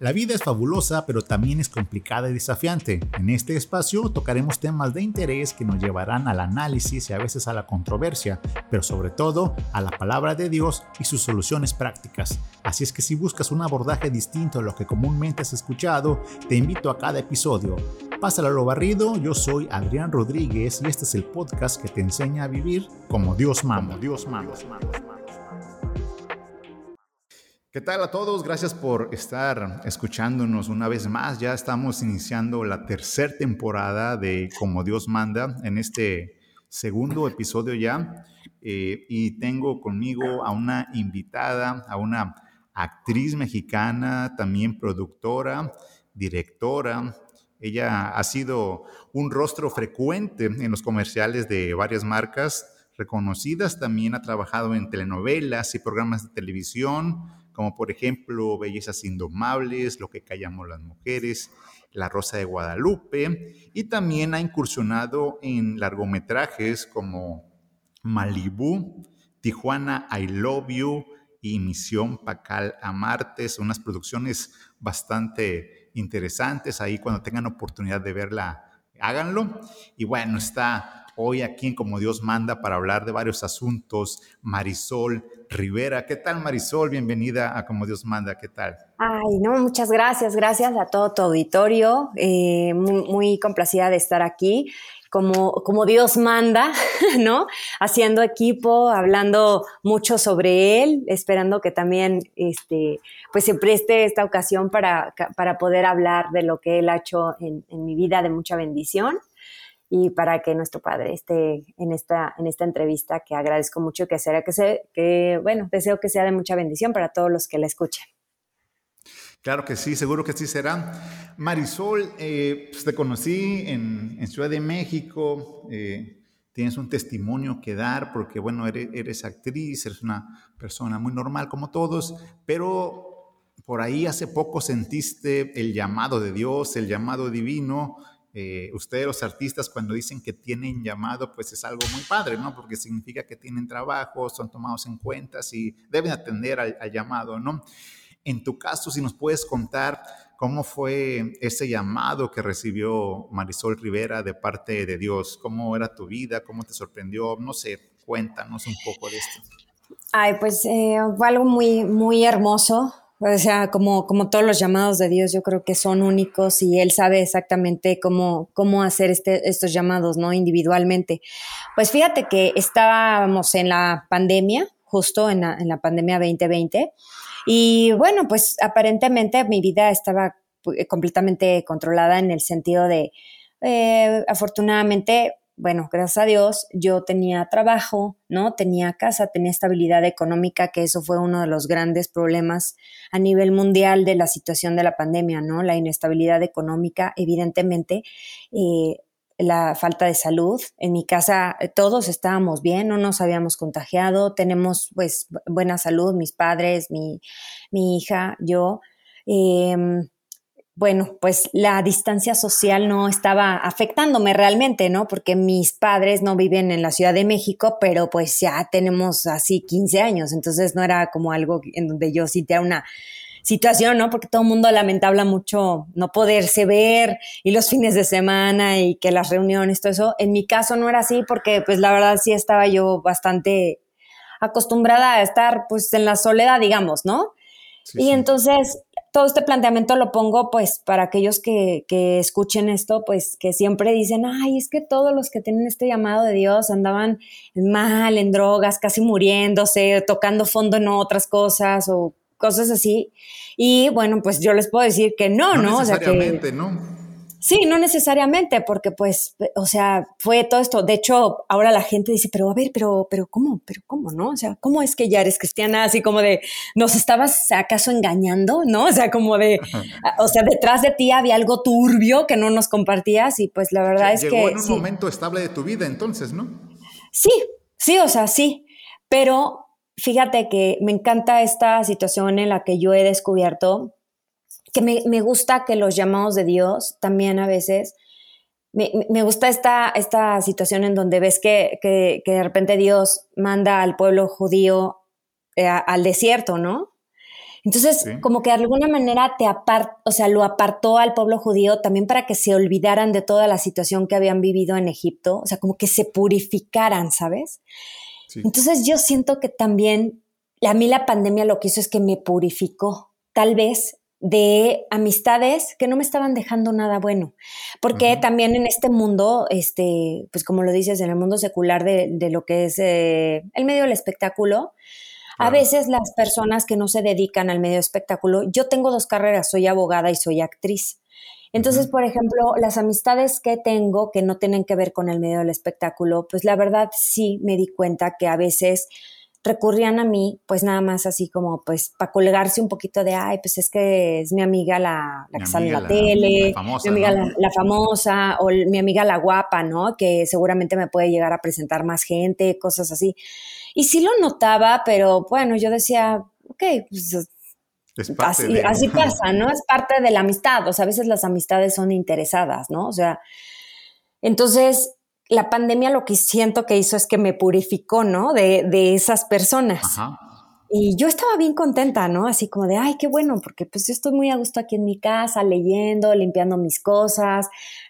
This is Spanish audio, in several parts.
La vida es fabulosa, pero también es complicada y desafiante. En este espacio tocaremos temas de interés que nos llevarán al análisis y a veces a la controversia, pero sobre todo a la palabra de Dios y sus soluciones prácticas. Así es que si buscas un abordaje distinto a lo que comúnmente has escuchado, te invito a cada episodio. Pásalo a lo barrido, yo soy Adrián Rodríguez y este es el podcast que te enseña a vivir como Dios manda. Dios manda. ¿Qué tal a todos? Gracias por estar escuchándonos una vez más. Ya estamos iniciando la tercera temporada de Como Dios manda en este segundo episodio ya. Eh, y tengo conmigo a una invitada, a una actriz mexicana, también productora, directora. Ella ha sido un rostro frecuente en los comerciales de varias marcas reconocidas. También ha trabajado en telenovelas y programas de televisión como por ejemplo Bellezas Indomables, Lo que callamos las mujeres, La Rosa de Guadalupe, y también ha incursionado en largometrajes como Malibu, Tijuana I Love You y Misión Pacal a Marte, son unas producciones bastante interesantes, ahí cuando tengan oportunidad de verla, háganlo. Y bueno, está hoy aquí en Como Dios manda para hablar de varios asuntos, Marisol Rivera. ¿Qué tal, Marisol? Bienvenida a Como Dios manda. ¿Qué tal? Ay, no, muchas gracias. Gracias a todo tu auditorio. Eh, muy, complacida de estar aquí. Como, como, Dios manda, ¿no? Haciendo equipo, hablando mucho sobre Él, esperando que también este, pues se preste esta ocasión para, para poder hablar de lo que Él ha hecho en, en mi vida de mucha bendición y para que nuestro padre esté en esta, en esta entrevista que agradezco mucho que sea que, se, que, bueno, deseo que sea de mucha bendición para todos los que la escuchen. Claro que sí, seguro que sí será. Marisol, eh, pues te conocí en, en, Ciudad de México, eh, tienes un testimonio que dar porque, bueno, eres, eres actriz, eres una persona muy normal como todos, pero por ahí hace poco sentiste el llamado de Dios, el llamado divino, eh, ustedes los artistas cuando dicen que tienen llamado, pues es algo muy padre, ¿no? Porque significa que tienen trabajo, son tomados en cuenta y deben atender al, llamado, ¿no? En tu caso, si nos puedes contar cómo fue ese llamado que recibió Marisol Rivera de parte de Dios, cómo era tu vida, cómo te sorprendió, no sé, cuéntanos un poco de esto. Ay, pues eh, fue algo muy, muy hermoso. O sea, como, como todos los llamados de Dios, yo creo que son únicos y Él sabe exactamente cómo, cómo hacer este, estos llamados, ¿no? Individualmente. Pues fíjate que estábamos en la pandemia, justo en la, en la pandemia 2020, y bueno, pues aparentemente mi vida estaba eh, completamente controlada en el sentido de, eh, afortunadamente, bueno, gracias a Dios, yo tenía trabajo, ¿no? Tenía casa, tenía estabilidad económica, que eso fue uno de los grandes problemas a nivel mundial de la situación de la pandemia, ¿no? La inestabilidad económica, evidentemente, eh, la falta de salud. En mi casa eh, todos estábamos bien, no nos habíamos contagiado, tenemos pues buena salud, mis padres, mi, mi hija, yo. Em, bueno, pues la distancia social no estaba afectándome realmente, ¿no? Porque mis padres no viven en la Ciudad de México, pero pues ya tenemos así 15 años, entonces no era como algo en donde yo sintiera una situación, ¿no? Porque todo el mundo lamentaba mucho no poderse ver y los fines de semana y que las reuniones, todo eso. En mi caso no era así porque pues la verdad sí estaba yo bastante acostumbrada a estar pues en la soledad, digamos, ¿no? y entonces todo este planteamiento lo pongo pues para aquellos que, que, escuchen esto, pues que siempre dicen, ay, es que todos los que tienen este llamado de Dios andaban mal, en drogas, casi muriéndose, tocando fondo en otras cosas o cosas así. Y bueno, pues yo les puedo decir que no, ¿no? ¿no? ¿no? Sí, no necesariamente, porque pues, o sea, fue todo esto. De hecho, ahora la gente dice, pero a ver, pero, pero ¿cómo? ¿Pero cómo, no? O sea, ¿cómo es que ya eres cristiana? Así como de, ¿nos estabas acaso engañando? ¿No? O sea, como de, o sea, detrás de ti había algo turbio que no nos compartías y pues la verdad es que... Llegó en un momento estable de tu vida entonces, ¿no? Sí, sí, o sea, sí, pero fíjate que me encanta esta situación en la que yo he descubierto que me, gusta que los llamados de Dios también a veces, me, gusta esta, esta situación en donde ves que, que, de repente Dios manda al pueblo judío eh, al desierto, ¿no? Entonces, como que de alguna manera te apart, o sea, lo apartó al pueblo judío también para que se olvidaran de toda la situación que habían vivido en Egipto, o sea, como que se purificaran, ¿sabes? Entonces yo siento que también a mí la pandemia lo que hizo es que me purificó, tal vez de amistades que no me estaban dejando nada bueno. Porque también en este mundo, este, pues como lo dices, en el mundo secular de, lo que es eh, el medio del espectáculo, a veces las personas que no se dedican al medio espectáculo, yo tengo dos carreras, soy abogada y soy actriz. Entonces, por ejemplo, las amistades que tengo que no tienen que ver con el medio del espectáculo, pues la verdad sí me di cuenta que a veces recurrían a mí, pues nada más así como, pues, para colgarse un poquito de, ay, pues es que es mi amiga la, que sale en la, tele, mi amiga la, famosa, o mi amiga la guapa, ¿no? Que seguramente me puede llegar a presentar más gente, cosas así. Y sí lo notaba, pero bueno, yo decía, ok, pues así, así, pasa, ¿no? Es parte de la amistad. O sea, a veces las amistades son interesadas, ¿no? O sea, entonces la pandemia lo que siento que hizo es que me purificó, ¿no? De, de esas personas. Ajá. Y yo estaba bien contenta, ¿no? Así como de, ay, qué bueno, porque pues yo estoy muy a gusto aquí en mi casa, leyendo, limpiando mis cosas,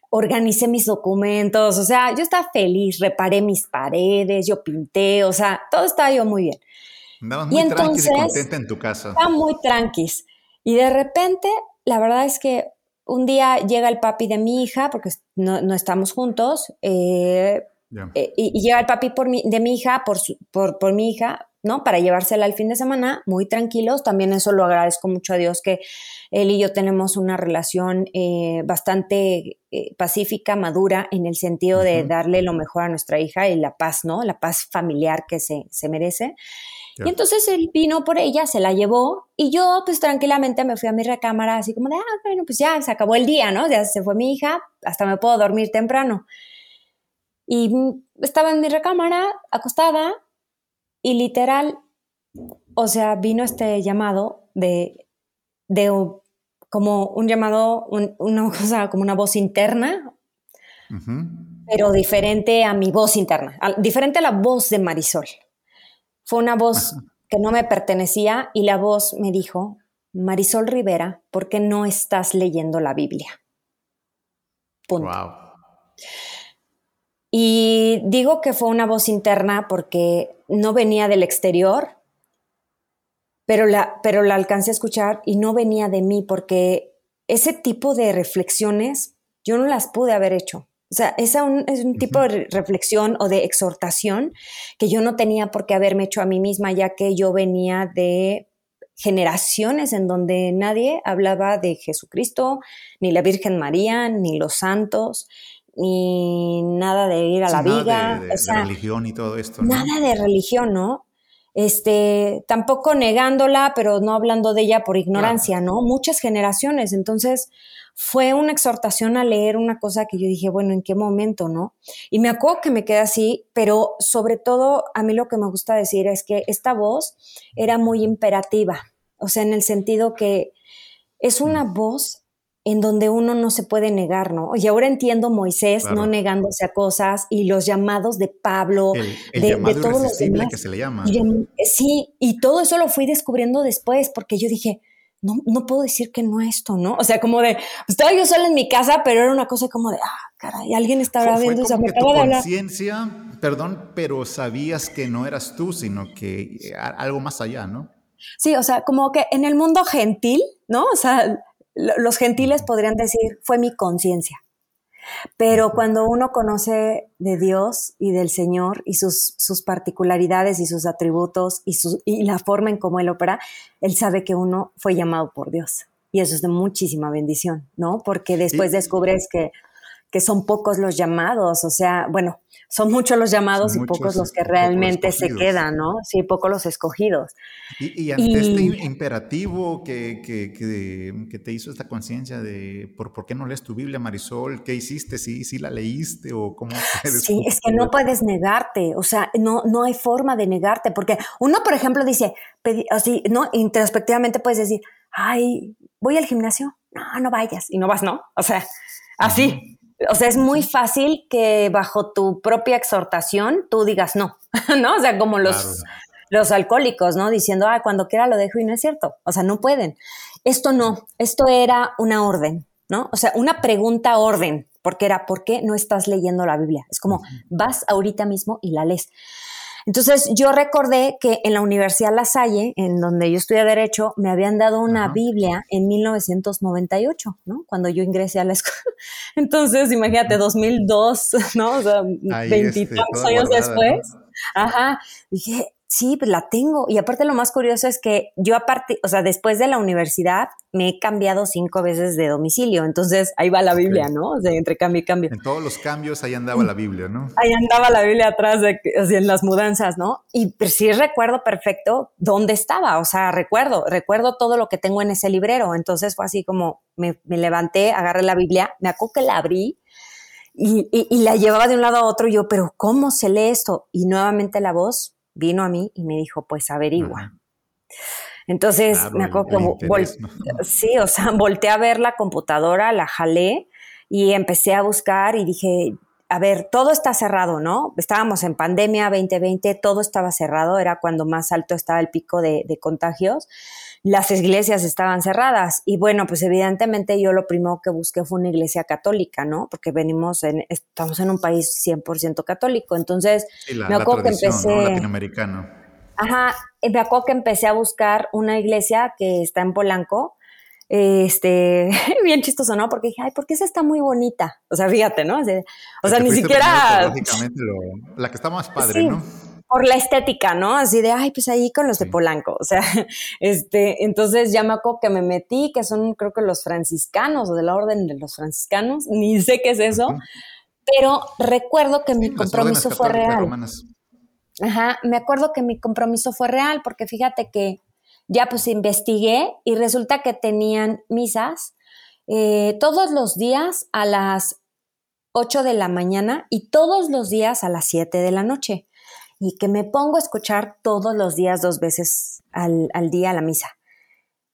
organicé mis documentos, o sea, yo estaba feliz, reparé mis paredes, yo pinté, o sea, todo estaba yo muy bien. Andabas muy y entonces, y contenta en tu casa. Estaba muy tranquis. Y de repente, la verdad es que un día llega el papi de mi hija, porque no, no estamos juntos, eh, eh, y, llega el papi por mi, de mi hija, por, por, por mi hija, ¿no? Para llevársela al fin de semana, muy tranquilos. También eso lo agradezco mucho a Dios que él y yo tenemos una relación eh, bastante pacífica, madura, en el sentido de darle lo mejor a nuestra hija y la paz, ¿no? La paz familiar que se, merece. Y entonces él vino por ella, se la llevó y yo pues tranquilamente me fui a mi recámara así como de, ah, bueno, pues ya se acabó el día, ¿no? Ya se fue mi hija, hasta me puedo dormir temprano. Y estaba en mi recámara acostada y literal, o sea, vino este llamado de, de como un llamado, una cosa, como una voz interna, pero diferente a mi voz interna, diferente a la voz de Marisol. Fue una voz que no me pertenecía y la voz me dijo, Marisol Rivera, ¿por qué no estás leyendo la Biblia? Punto. Wow. Y digo que fue una voz interna porque no venía del exterior, pero la, pero la alcancé a escuchar y no venía de mí porque ese tipo de reflexiones yo no las pude haber hecho. O sea, es un, es un tipo de reflexión o de exhortación que yo no tenía por qué haberme hecho a mí misma, ya que yo venía de generaciones en donde nadie hablaba de Jesucristo, ni la Virgen María, ni los santos, ni nada de ir a la viga. De, religión y todo esto. Nada de religión, ¿no? Este, tampoco negándola, pero no hablando de ella por ignorancia, ¿no? Muchas generaciones. Entonces, fue una exhortación a leer una cosa que yo dije, bueno, ¿en qué momento, no? Y me acuerdo que me quedé así, pero sobre todo a mí lo que me gusta decir es que esta voz era muy imperativa, o sea, en el sentido que es una mm. voz en donde uno no se puede negar, ¿no? Y ahora entiendo Moisés no negándose a cosas y los llamados de Pablo, de, todos los demás. que se le llama. sí, y todo eso lo fui descubriendo después porque yo dije, no, no puedo decir que no esto, ¿no? O sea, como de, estaba yo sola en mi casa, pero era una cosa como de, ah, caray, alguien estaba viendo esa me conciencia, perdón, pero sabías que no eras tú, sino que eh, algo más allá, ¿no? Sí, o sea, como que en el mundo gentil, ¿no? O sea, los gentiles podrían decir, fue mi conciencia. Pero cuando uno conoce de Dios y del Señor y sus, sus particularidades y sus atributos y, y la forma en cómo Él opera, Él sabe que uno fue llamado por Dios. Y eso es de muchísima bendición, ¿no? Porque después descubres que que son pocos los llamados, o sea, bueno, son muchos los llamados y pocos los que realmente se quedan, ¿no? Sí, pocos los escogidos. Y, ante este imperativo que, que, que, te hizo esta conciencia de ¿por, por qué no lees tu Biblia, Marisol, ¿qué hiciste? ¿Sí, sí la leíste o cómo? Sí, es que no puedes negarte, o sea, no, no hay forma de negarte, porque uno, por ejemplo, dice, así, ¿no? Introspectivamente puedes decir, ay, voy al gimnasio, no, no vayas, y no vas, ¿no? O sea, así. O sea, es muy fácil que bajo tu propia exhortación tú digas no, ¿no? O sea, como los, los alcohólicos, ¿no? Diciendo, ah, cuando quiera lo dejo y no es cierto. O sea, no pueden. Esto no, esto era una orden, ¿no? O sea, una pregunta orden, porque era, ¿por qué no estás leyendo la Biblia? Es como, vas ahorita mismo y la lees. Entonces yo recordé que en la Universidad La Salle, en donde yo estudié Derecho, me habían dado una Biblia en 1998, ¿no? Cuando yo ingresé a la escuela. Entonces, imagínate, 2002, ¿no? O sea, este, veintitantos años después. Ajá. Dije, Sí, pues la tengo. Y aparte lo más curioso es que yo aparte, o sea, después de la universidad me he cambiado cinco veces de domicilio. Entonces ahí va la Biblia, ¿no? O sea, entre cambio y cambio. En todos los cambios ahí andaba la Biblia, ¿no? Ahí andaba la Biblia atrás de, o sea, en las mudanzas, ¿no? Y pues, sí recuerdo perfecto dónde estaba. O sea, recuerdo, recuerdo todo lo que tengo en ese librero. Entonces fue así como me, levanté, agarré la Biblia, me acuerdo que la abrí. Y, y la llevaba de un lado a otro y yo, pero ¿cómo se lee esto? Y nuevamente la voz, vino a mí y me dijo, pues averigua. Entonces, me acuerdo que sí, o sea, volteé a ver la computadora, la jalé y empecé a buscar y dije, a ver, todo está cerrado, ¿no? Estábamos en pandemia 2020, todo estaba cerrado, era cuando más alto estaba el pico de, de, contagios. Las iglesias estaban cerradas y bueno, pues evidentemente yo lo primero que busqué fue una iglesia católica, ¿no? Porque venimos en, estamos en un país 100% católico, entonces me acuerdo que empecé... Latinoamericano. Ajá, me acuerdo que empecé a buscar una iglesia que está en Polanco, este, bien chistoso, ¿no? Porque dije, ay, ¿por qué esa está muy bonita? O sea, fíjate, ¿no? O sea, ni siquiera... la que está más padre, ¿no? Por la estética, ¿no? Así de, ay, pues ahí con los de Polanco. O sea, este, entonces ya me acuerdo que me metí, que son creo que los franciscanos o de la orden de los franciscanos, ni sé qué es eso, pero recuerdo que mi compromiso fue real. Ajá, me acuerdo que mi compromiso fue real, porque fíjate que ya pues investigué y resulta que tenían misas eh, todos los días a las 8 de la mañana y todos los días a las 7 de la noche. Y que me pongo a escuchar todos los días dos veces al, día la misa.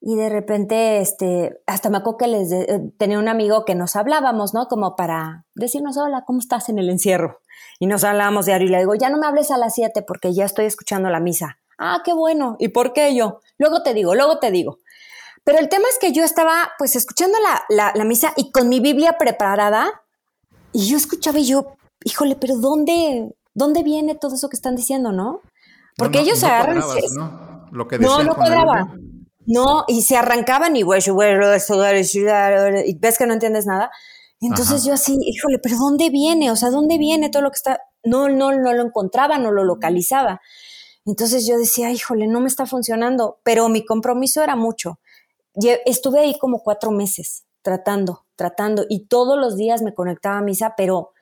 Y de repente, este, hasta me acuerdo que les eh, tenía un amigo que nos hablábamos, ¿no? Como para decirnos, hola, ¿cómo estás en el encierro? Y nos hablábamos diario y le digo, ya no me hables a las 7 porque ya estoy escuchando la misa. Ah, qué bueno. ¿Y por qué yo? Luego te digo, luego te digo. Pero el tema es que yo estaba pues escuchando la, misa y con mi Biblia preparada y yo escuchaba y yo, híjole, pero ¿dónde, dónde viene todo eso que están diciendo, no? Porque ellos se agarran... ¿no? Lo que no, no cuadraba. No, y se arrancaban y ves que no entiendes nada. Entonces yo así, híjole, pero ¿dónde viene? O sea, ¿dónde viene todo lo que está? No, no, no lo encontraba, no lo localizaba. Entonces yo decía, híjole, no me está funcionando, pero mi compromiso era mucho. Estuve ahí como cuatro meses tratando, tratando, y todos los días me conectaba a misa, pero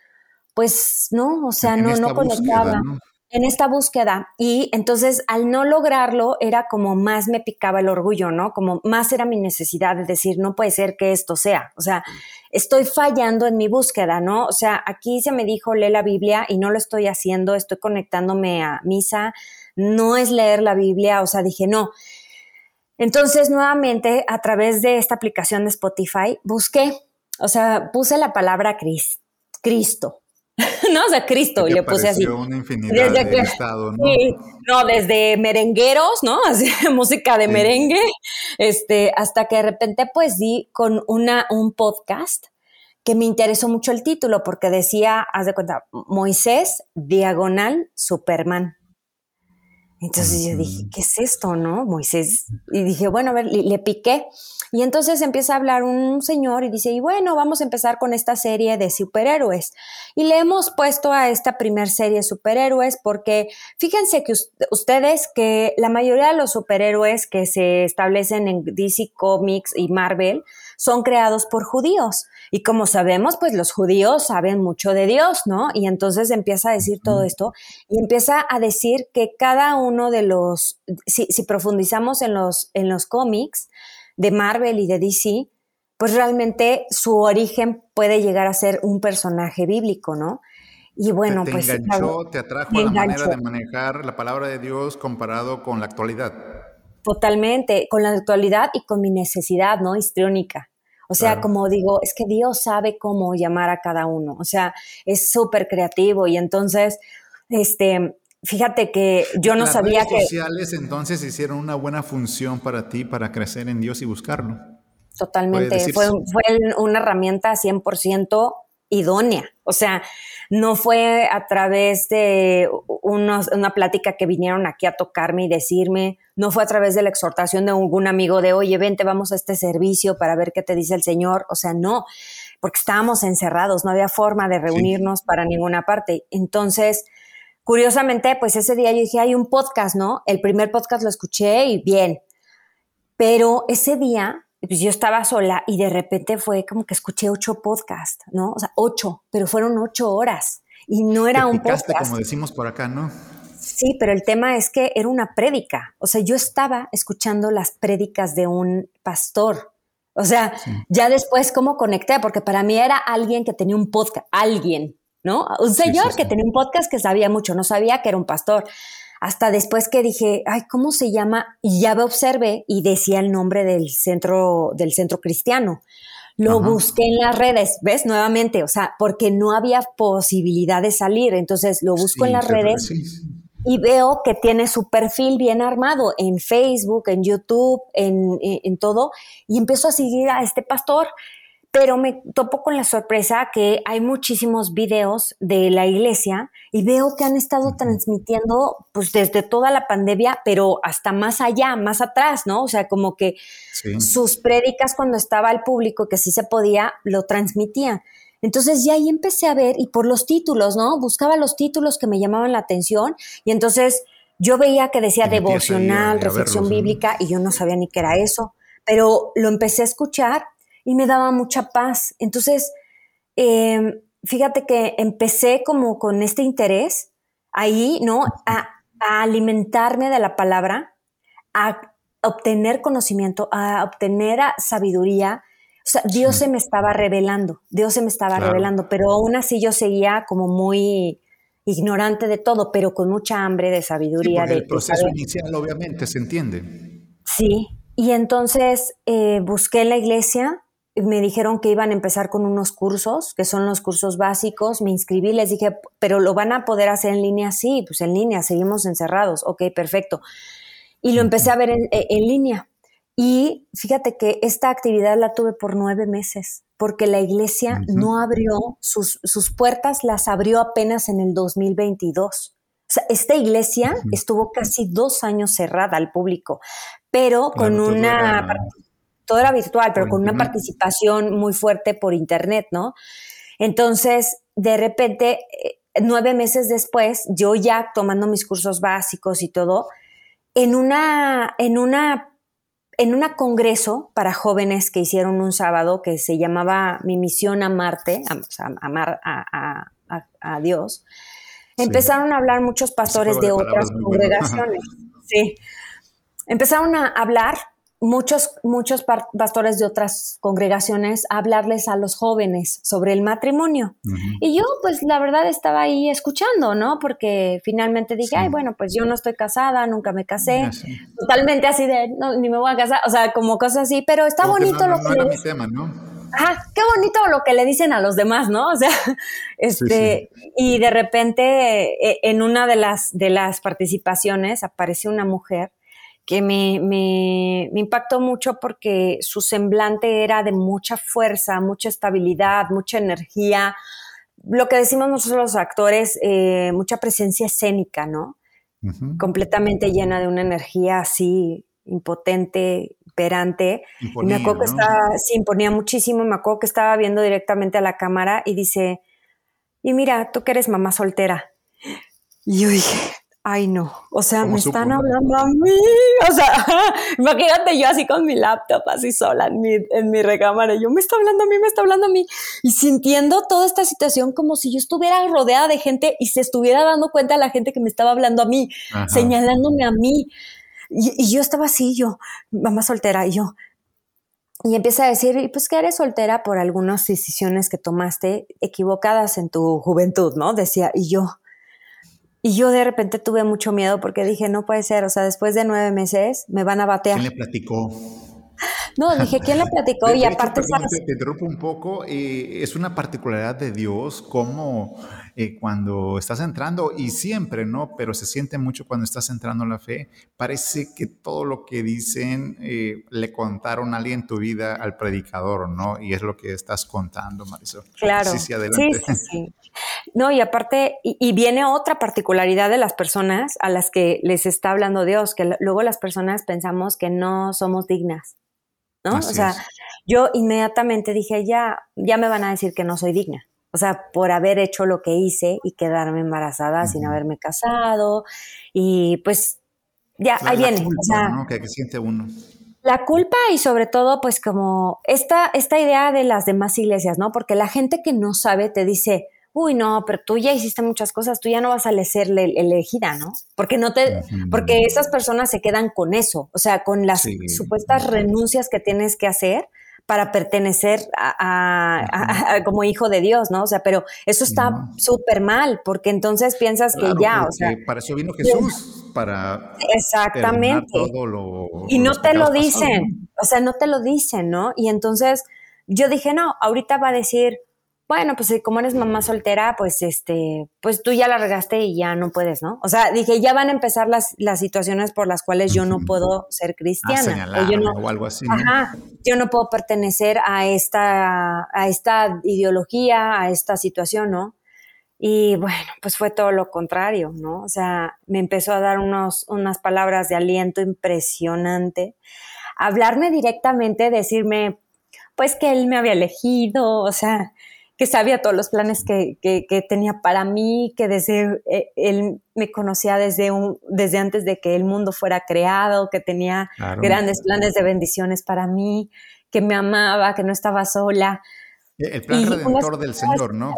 pues no, o sea, no, no conectaba. En esta búsqueda. Y entonces al no lograrlo era como más me picaba el orgullo, ¿no? Como más era mi necesidad de decir, no puede ser que esto sea. O sea, estoy fallando en mi búsqueda, ¿no? O sea, aquí se me dijo, lee la Biblia y no lo estoy haciendo, estoy conectándome a misa, no es leer la Biblia, o sea, dije, no. Entonces, nuevamente, a través de esta aplicación de Spotify, busqué, o sea, puse la palabra Cristo, no, o sea, Cristo, y le puse así. Una infinidad de estado, ¿no? no, desde merengueros, ¿no? Así, música de merengue, este, hasta que de repente, pues, di con una, un podcast que me interesó mucho el título, porque decía, haz de cuenta, Moisés, diagonal, Superman. Entonces yo dije, ¿qué es esto, no? Moisés. Y dije, bueno, a ver, le, piqué. Y entonces empieza a hablar un señor y dice, y bueno, vamos a empezar con esta serie de superhéroes. Y le hemos puesto a esta primer serie de superhéroes porque fíjense que ustedes que la mayoría de los superhéroes que se establecen en DC Comics y Marvel son creados por judíos. Y como sabemos, pues los judíos saben mucho de Dios, ¿no? Y entonces empieza a decir todo esto y empieza a decir que cada uno de los, si, profundizamos en los, en los cómics de Marvel y de DC, pues realmente su origen puede llegar a ser un personaje bíblico, ¿no? Y bueno, te, pues... Enganchó, te atrajo la manera de manejar la palabra de Dios comparado con la actualidad. Totalmente, con la actualidad y con mi necesidad, ¿no? Histriónica. O sea, como digo, es que Dios sabe cómo llamar a cada uno. O sea, es súper creativo y entonces, este, fíjate que yo no sabía redes que... sociales entonces hicieron una buena función para ti, para crecer en Dios y buscarlo. Totalmente, fue, fue una herramienta 100% idónea. O sea, no fue a través de una plática que vinieron aquí a tocarme y decirme, no fue a través de la exhortación de algún amigo de, oye, vente, vamos a este servicio para ver qué te dice el Señor. O sea, no, porque estábamos encerrados, no había forma de reunirnos para ninguna parte. Entonces, curiosamente, pues ese día yo dije, hay un podcast, ¿no? El primer podcast lo escuché y bien. Pero ese día pues yo estaba sola y de repente fue como que escuché ocho podcasts, ¿no? O sea, ocho, pero fueron ocho horas y no era un podcast. como decimos por acá, ¿no? Sí, pero el tema es que era una prédica. O sea, yo estaba escuchando las prédicas de un pastor. O sea, ya después cómo conecté, porque para mí era alguien que tenía un podcast, alguien, ¿no? Un señor que tenía un podcast que sabía mucho, no sabía que era un pastor hasta después que dije, ay, ¿cómo se llama? Y ya me observé y decía el nombre del centro, del centro cristiano. Lo busqué en las redes, ¿ves? Nuevamente, o sea, porque no había posibilidad de salir. Entonces lo busco en las redes y veo que tiene su perfil bien armado en Facebook, en YouTube, en, en todo. Y empiezo a seguir a este pastor pero me topo con la sorpresa que hay muchísimos videos de la iglesia y veo que han estado transmitiendo pues desde toda la pandemia, pero hasta más allá, más atrás, ¿no? O sea, como que sus prédicas cuando estaba el público, que sí se podía, lo transmitían. Entonces ya ahí empecé a ver y por los títulos, ¿no? Buscaba los títulos que me llamaban la atención y entonces yo veía que decía devocional, reflexión bíblica y yo no sabía ni qué era eso, pero lo empecé a escuchar y me daba mucha paz. Entonces, em, fíjate que empecé como con este interés ahí, ¿no? A, alimentarme de la palabra, a obtener conocimiento, a obtener sabiduría. O sea, Dios se me estaba revelando, Dios se me estaba revelando, pero aún así yo seguía como muy ignorante de todo, pero con mucha hambre de sabiduría. el proceso inicial, obviamente, se entiende. Sí, y entonces eh, busqué la iglesia, me dijeron que iban a empezar con unos cursos, que son los cursos básicos, me inscribí, les dije, pero lo van a poder hacer en línea, sí, pues en línea, seguimos encerrados, ok, perfecto. Y lo empecé a ver en, e, línea. Y fíjate que esta actividad la tuve por nueve meses, porque la iglesia no abrió sus, sus, puertas, las abrió apenas en el 2022. O sea, esta iglesia estuvo casi dos años cerrada al público, pero con una todo era virtual, pero con una participación muy fuerte por internet, ¿no? Entonces, de repente, eh, nueve meses después, yo ya tomando mis cursos básicos y todo, en una, en una, en una congreso para jóvenes que hicieron un sábado que se llamaba Mi misión a Marte, amar a, Dios, empezaron a hablar muchos pastores de otras congregaciones. Sí. Empezaron a hablar muchos, muchos pastores de otras congregaciones a hablarles a los jóvenes sobre el matrimonio. Y yo, pues, la verdad estaba ahí escuchando, ¿no? Porque finalmente dije, ay, bueno, pues yo no estoy casada, nunca me casé. Totalmente así de, no, ni me voy a casar, o sea, como cosas así, pero está bonito lo que... mi tema, ¿no? Ajá, qué bonito lo que le dicen a los demás, ¿no? O sea, este, y de repente e, en una de las, de las participaciones apareció una mujer que me, me, me, impactó mucho porque su semblante era de mucha fuerza, mucha estabilidad, mucha energía, lo que decimos nosotros los actores, eh, mucha presencia escénica, ¿no? Completamente llena de una energía así impotente, perante. me acuerdo que estaba, sí, imponía muchísimo, me acuerdo que estaba viendo directamente a la cámara y dice, y mira, tú que eres mamá soltera. Y yo dije, Ay, no. O sea, me están hablando a mí. O sea, imagínate yo así con mi laptop, así sola en mi, en mi recámara. Y yo me está hablando a mí, me está hablando a mí. Y sintiendo toda esta situación como si yo estuviera rodeada de gente y se estuviera dando cuenta a la gente que me estaba hablando a mí, señalándome a mí. Y, yo estaba así, yo, mamá soltera, y yo. Y empieza a decir, pues que eres soltera por algunas decisiones que tomaste equivocadas en tu juventud, ¿no? Decía, y yo y yo de repente tuve mucho miedo porque dije, no puede ser, o sea, después de nueve meses me van a batear. ¿Quién le platicó? No, dije, ¿quién le platicó? y aparte, Te, interrumpo un poco. Eh, es una particularidad de Dios como eh, cuando estás entrando, y siempre, ¿no? Pero se siente mucho cuando estás entrando en la fe. Parece que todo lo que dicen eh, le contaron a alguien en tu vida al predicador, ¿no? Y es lo que estás contando, Marisol. Claro. Sí, sí, adelante. Sí, sí, sí. No, y aparte, y, viene otra particularidad de las personas a las que les está hablando Dios, que luego las personas pensamos que no somos dignas, ¿no? o sea, yo inmediatamente dije, ya, ya me van a decir que no soy digna. O sea, por haber hecho lo que hice y quedarme embarazada sin haberme casado. Y pues ya, ahí viene. o sea, ¿no? que, siente uno. La culpa y sobre todo, pues como esta, esta idea de las demás iglesias, ¿no? Porque la gente que no sabe te dice, uy, no, pero tú ya hiciste muchas cosas, tú ya no vas a ser elegida, ¿no? Porque no te, porque esas personas se quedan con eso, o sea, con las supuestas renuncias que tienes que hacer para pertenecer a, como hijo de Dios, ¿no? O sea, pero eso está súper mal, porque entonces piensas que ya, o sea... Para eso vino Jesús, para... Exactamente. Todo lo, y no te lo dicen, o sea, no te lo dicen, ¿no? Y entonces yo dije, no, ahorita va a decir, bueno, pues como eres mamá soltera, pues este, pues tú ya la regaste y ya no puedes, ¿no? O sea, dije, ya van a empezar las, las situaciones por las cuales yo no puedo ser cristiana. o, yo no, o algo así. Ajá, yo no puedo pertenecer a esta, a esta ideología, a esta situación, ¿no? Y bueno, pues fue todo lo contrario, ¿no? O sea, me empezó a dar unos, unas palabras de aliento impresionante, hablarme directamente, decirme, pues que él me había elegido, o sea, que sabía todos los planes que, tenía para mí, que desde eh, él me conocía desde, un, desde antes de que el mundo fuera creado, que tenía grandes planes de bendiciones para mí, que me amaba, que no estaba sola. El plan redentor del Señor, ¿no?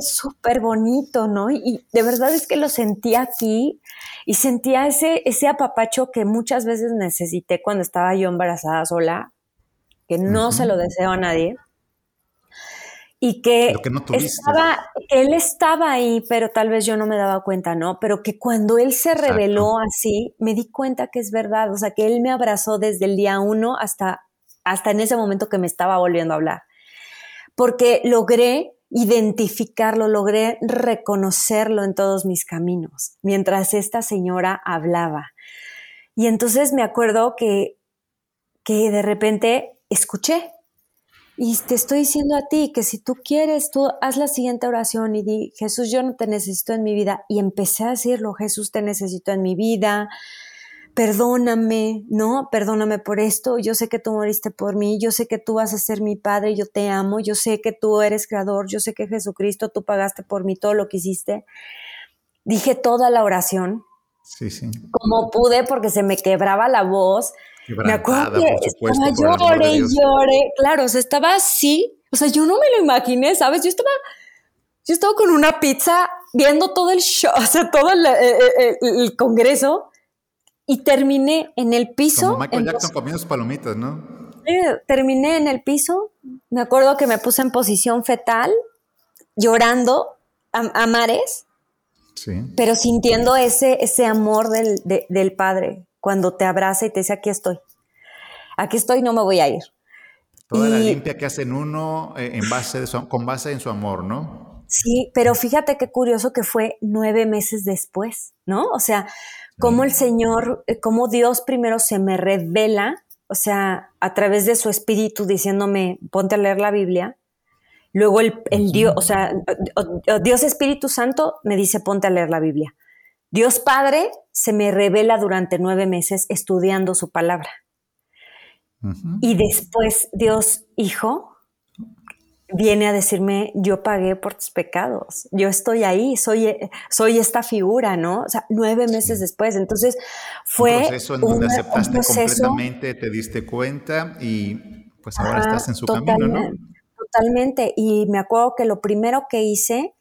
Súper bonito, ¿no? Y de verdad es que lo sentía aquí y sentía ese, ese apapacho que muchas veces necesité cuando estaba yo embarazada sola, que no se lo deseo a nadie y que, estaba, él estaba ahí, pero tal vez yo no me daba cuenta, ¿no? Pero que cuando él se reveló así, me di cuenta que es verdad, o sea, que él me abrazó desde el día uno hasta, hasta en ese momento que me estaba volviendo a hablar, porque logré identificarlo, logré reconocerlo en todos mis caminos, mientras esta señora hablaba. Y entonces me acuerdo que, que de repente escuché, y te estoy diciendo a ti que si tú quieres, tú haz la siguiente oración y di, Jesús, yo no te necesito en mi vida. Y empecé a decirlo, Jesús, te necesito en mi vida. Perdóname, ¿no? Perdóname por esto. Yo sé que tú moriste por mí. Yo sé que tú vas a ser mi padre. Yo te amo. Yo sé que tú eres creador. Yo sé que Jesucristo, tú pagaste por mí todo lo que hiciste. Dije toda la oración. Sí, sí. Como pude porque se me quebraba la voz me acuerdo que estaba lloré y lloré. Claro, o sea, estaba así. O sea, yo no me lo imaginé, ¿sabes? Yo estaba, yo estaba con una pizza viendo todo el show, o sea, todo el, eh, eh, eh, congreso y terminé en el piso. Como Michael Jackson comiendo sus palomitas, ¿no? terminé en el piso. Me acuerdo que me puse en posición fetal, llorando a, mares. Sí. Pero sintiendo ese, ese amor del, del padre, cuando te abraza y te dice, aquí estoy, aquí estoy, no me voy a ir. Toda la limpia que hacen uno eh, en base de con base en su amor, ¿no? Sí, pero fíjate qué curioso que fue nueve meses después, ¿no? O sea, cómo el Señor, eh, cómo Dios primero se me revela, o sea, a través de su espíritu diciéndome, ponte a leer la Biblia. Luego el, el Dios, o sea, Dios Espíritu Santo me dice, ponte a leer la Biblia. Dios Padre se me revela durante nueve meses estudiando su palabra. Y después Dios Hijo viene a decirme, yo pagué por tus pecados, yo estoy ahí, soy, soy esta figura, ¿no? O sea, nueve meses después. Entonces fue... Un proceso en donde aceptaste completamente, te diste cuenta y pues ahora estás en su camino, ¿no? Totalmente. Y me acuerdo que lo primero que hice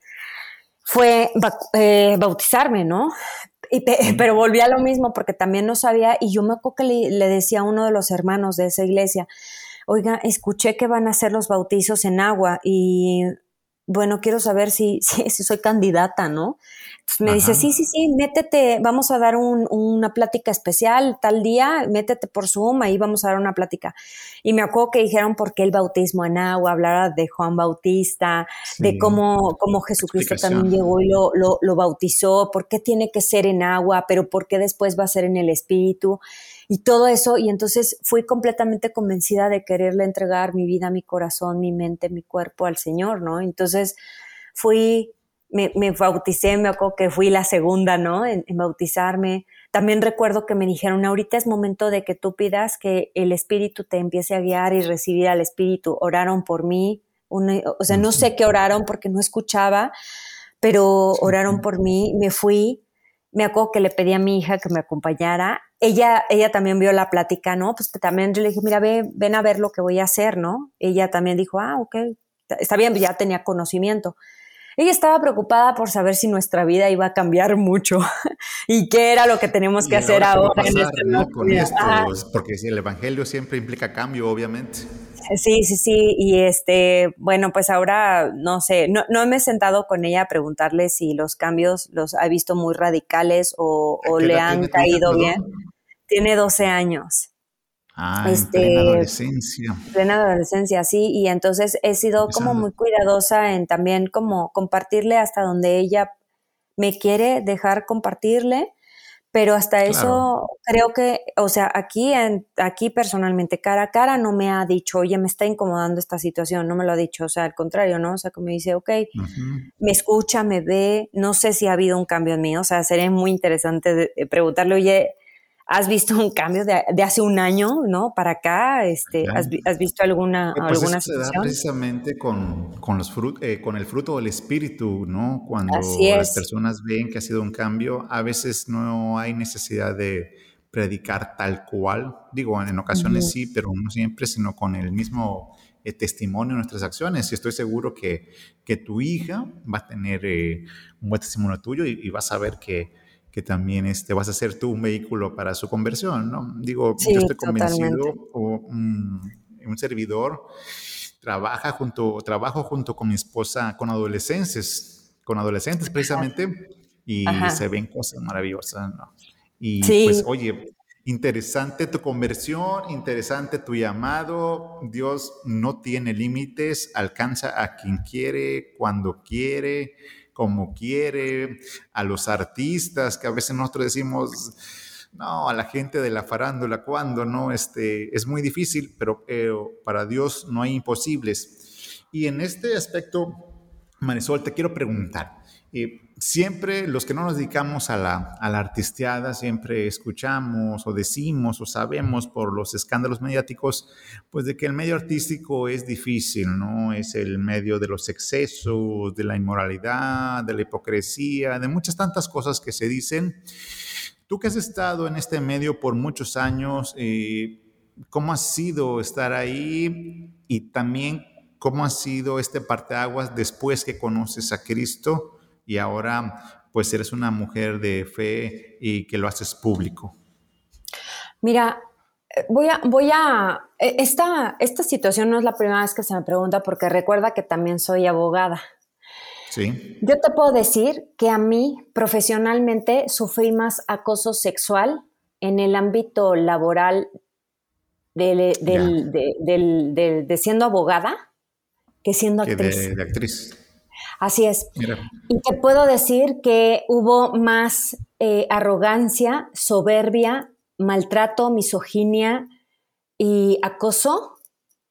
fue eh, bautizarme, ¿no? pero volví a lo mismo porque también no sabía y yo me acuerdo que le, decía a uno de los hermanos de esa iglesia, oiga, escuché que van a hacer los bautizos en agua y bueno, quiero saber si, si, soy candidata, ¿no? Me dice, sí, sí, sí, métete, vamos a dar una plática especial tal día, métete por Zoom, ahí vamos a dar una plática. Y me acuerdo que dijeron por qué el bautismo en agua, hablaba de Juan Bautista, de cómo, cómo Jesucristo también llegó y lo, lo, lo bautizó, por qué tiene que ser en agua, pero por qué después va a ser en el Espíritu y todo eso. Y entonces fui completamente convencida de quererle entregar mi vida, mi corazón, mi mente, mi cuerpo al Señor, ¿no? Entonces fui me, me, bauticé, me acuerdo que fui la segunda, ¿no? En, bautizarme. También recuerdo que me dijeron, ahorita es momento de que tú pidas que el Espíritu te empiece a guiar y recibir al Espíritu. Oraron por mí, o sea, no sé qué oraron porque no escuchaba, pero oraron por mí, me fui. Me acuerdo que le pedí a mi hija que me acompañara. Ella, ella también vio la plática, ¿no? Pues también yo le dije, mira, ven, ven a ver lo que voy a hacer, ¿no? Ella también dijo, ah, ok, está bien, ya tenía conocimiento. Ella estaba preocupada por saber si nuestra vida iba a cambiar mucho y qué era lo que tenemos que hacer ahora, en este ¿no? Con esto, porque el evangelio siempre implica cambio, obviamente. Sí, sí, sí. Y este, bueno, pues ahora no sé, no, no me he sentado con ella a preguntarle si los cambios los ha visto muy radicales o, o le han caído bien. Tiene 12 años. Ah, este, plena adolescencia. Plena adolescencia, sí, y entonces he sido como muy cuidadosa en también como compartirle hasta donde ella me quiere dejar compartirle, pero hasta eso creo que, o sea, aquí, en, aquí personalmente, cara a cara, no me ha dicho, oye, me está incomodando esta situación, no me lo ha dicho, o sea, al contrario, ¿no? O sea, que me dice, ok, me escucha, me ve, no sé si ha habido un cambio en mí, o sea, sería muy interesante preguntarle, oye, ¿Has visto un cambio de, hace un año, no? Para acá, este, ¿has, visto alguna, pues alguna situación? precisamente con, con los eh, con el fruto del espíritu, ¿no? Cuando las personas ven que ha sido un cambio, a veces no hay necesidad de predicar tal cual. Digo, en ocasiones sí, pero no siempre, sino con el mismo eh, testimonio de nuestras acciones. Y estoy seguro que, que tu hija va a tener eh, un buen testimonio tuyo y, y vas a ver que que también este, vas a ser tú un vehículo para su conversión, ¿no? Digo, yo estoy convencido, o, un, servidor trabaja junto, trabajo junto con mi esposa con adolescentes, con adolescentes precisamente, y se ven cosas maravillosas, ¿no? Y pues, oye, interesante tu conversión, interesante tu llamado, Dios no tiene límites, alcanza a quien quiere, cuando quiere, como quiere, a los artistas, que a veces nosotros decimos, no, a la gente de la farándula, cuando no, este, es muy difícil, pero para Dios no hay imposibles. Y en este aspecto, Marisol, te quiero preguntar, eh, siempre los que no nos dedicamos a la, a la artisteada, siempre escuchamos o decimos o sabemos por los escándalos mediáticos, pues de que el medio artístico es difícil, ¿no? Es el medio de los excesos, de la inmoralidad, de la hipocresía, de muchas tantas cosas que se dicen. Tú que has estado en este medio por muchos años, eh, ¿cómo ha sido estar ahí? Y también, ¿cómo ha sido este parteaguas después que conoces a Cristo? Y ahora pues eres una mujer de fe y que lo haces público? Mira, eh, voy a, voy a, e, esta, esta situación no es la primera vez que se me pregunta porque recuerda que también soy abogada. Sí. Yo te puedo decir que a mí profesionalmente sufrí más acoso sexual en el ámbito laboral de, siendo abogada que siendo actriz. de actriz. Así es. Y te puedo decir que hubo más eh, arrogancia, soberbia, maltrato, misoginia y acoso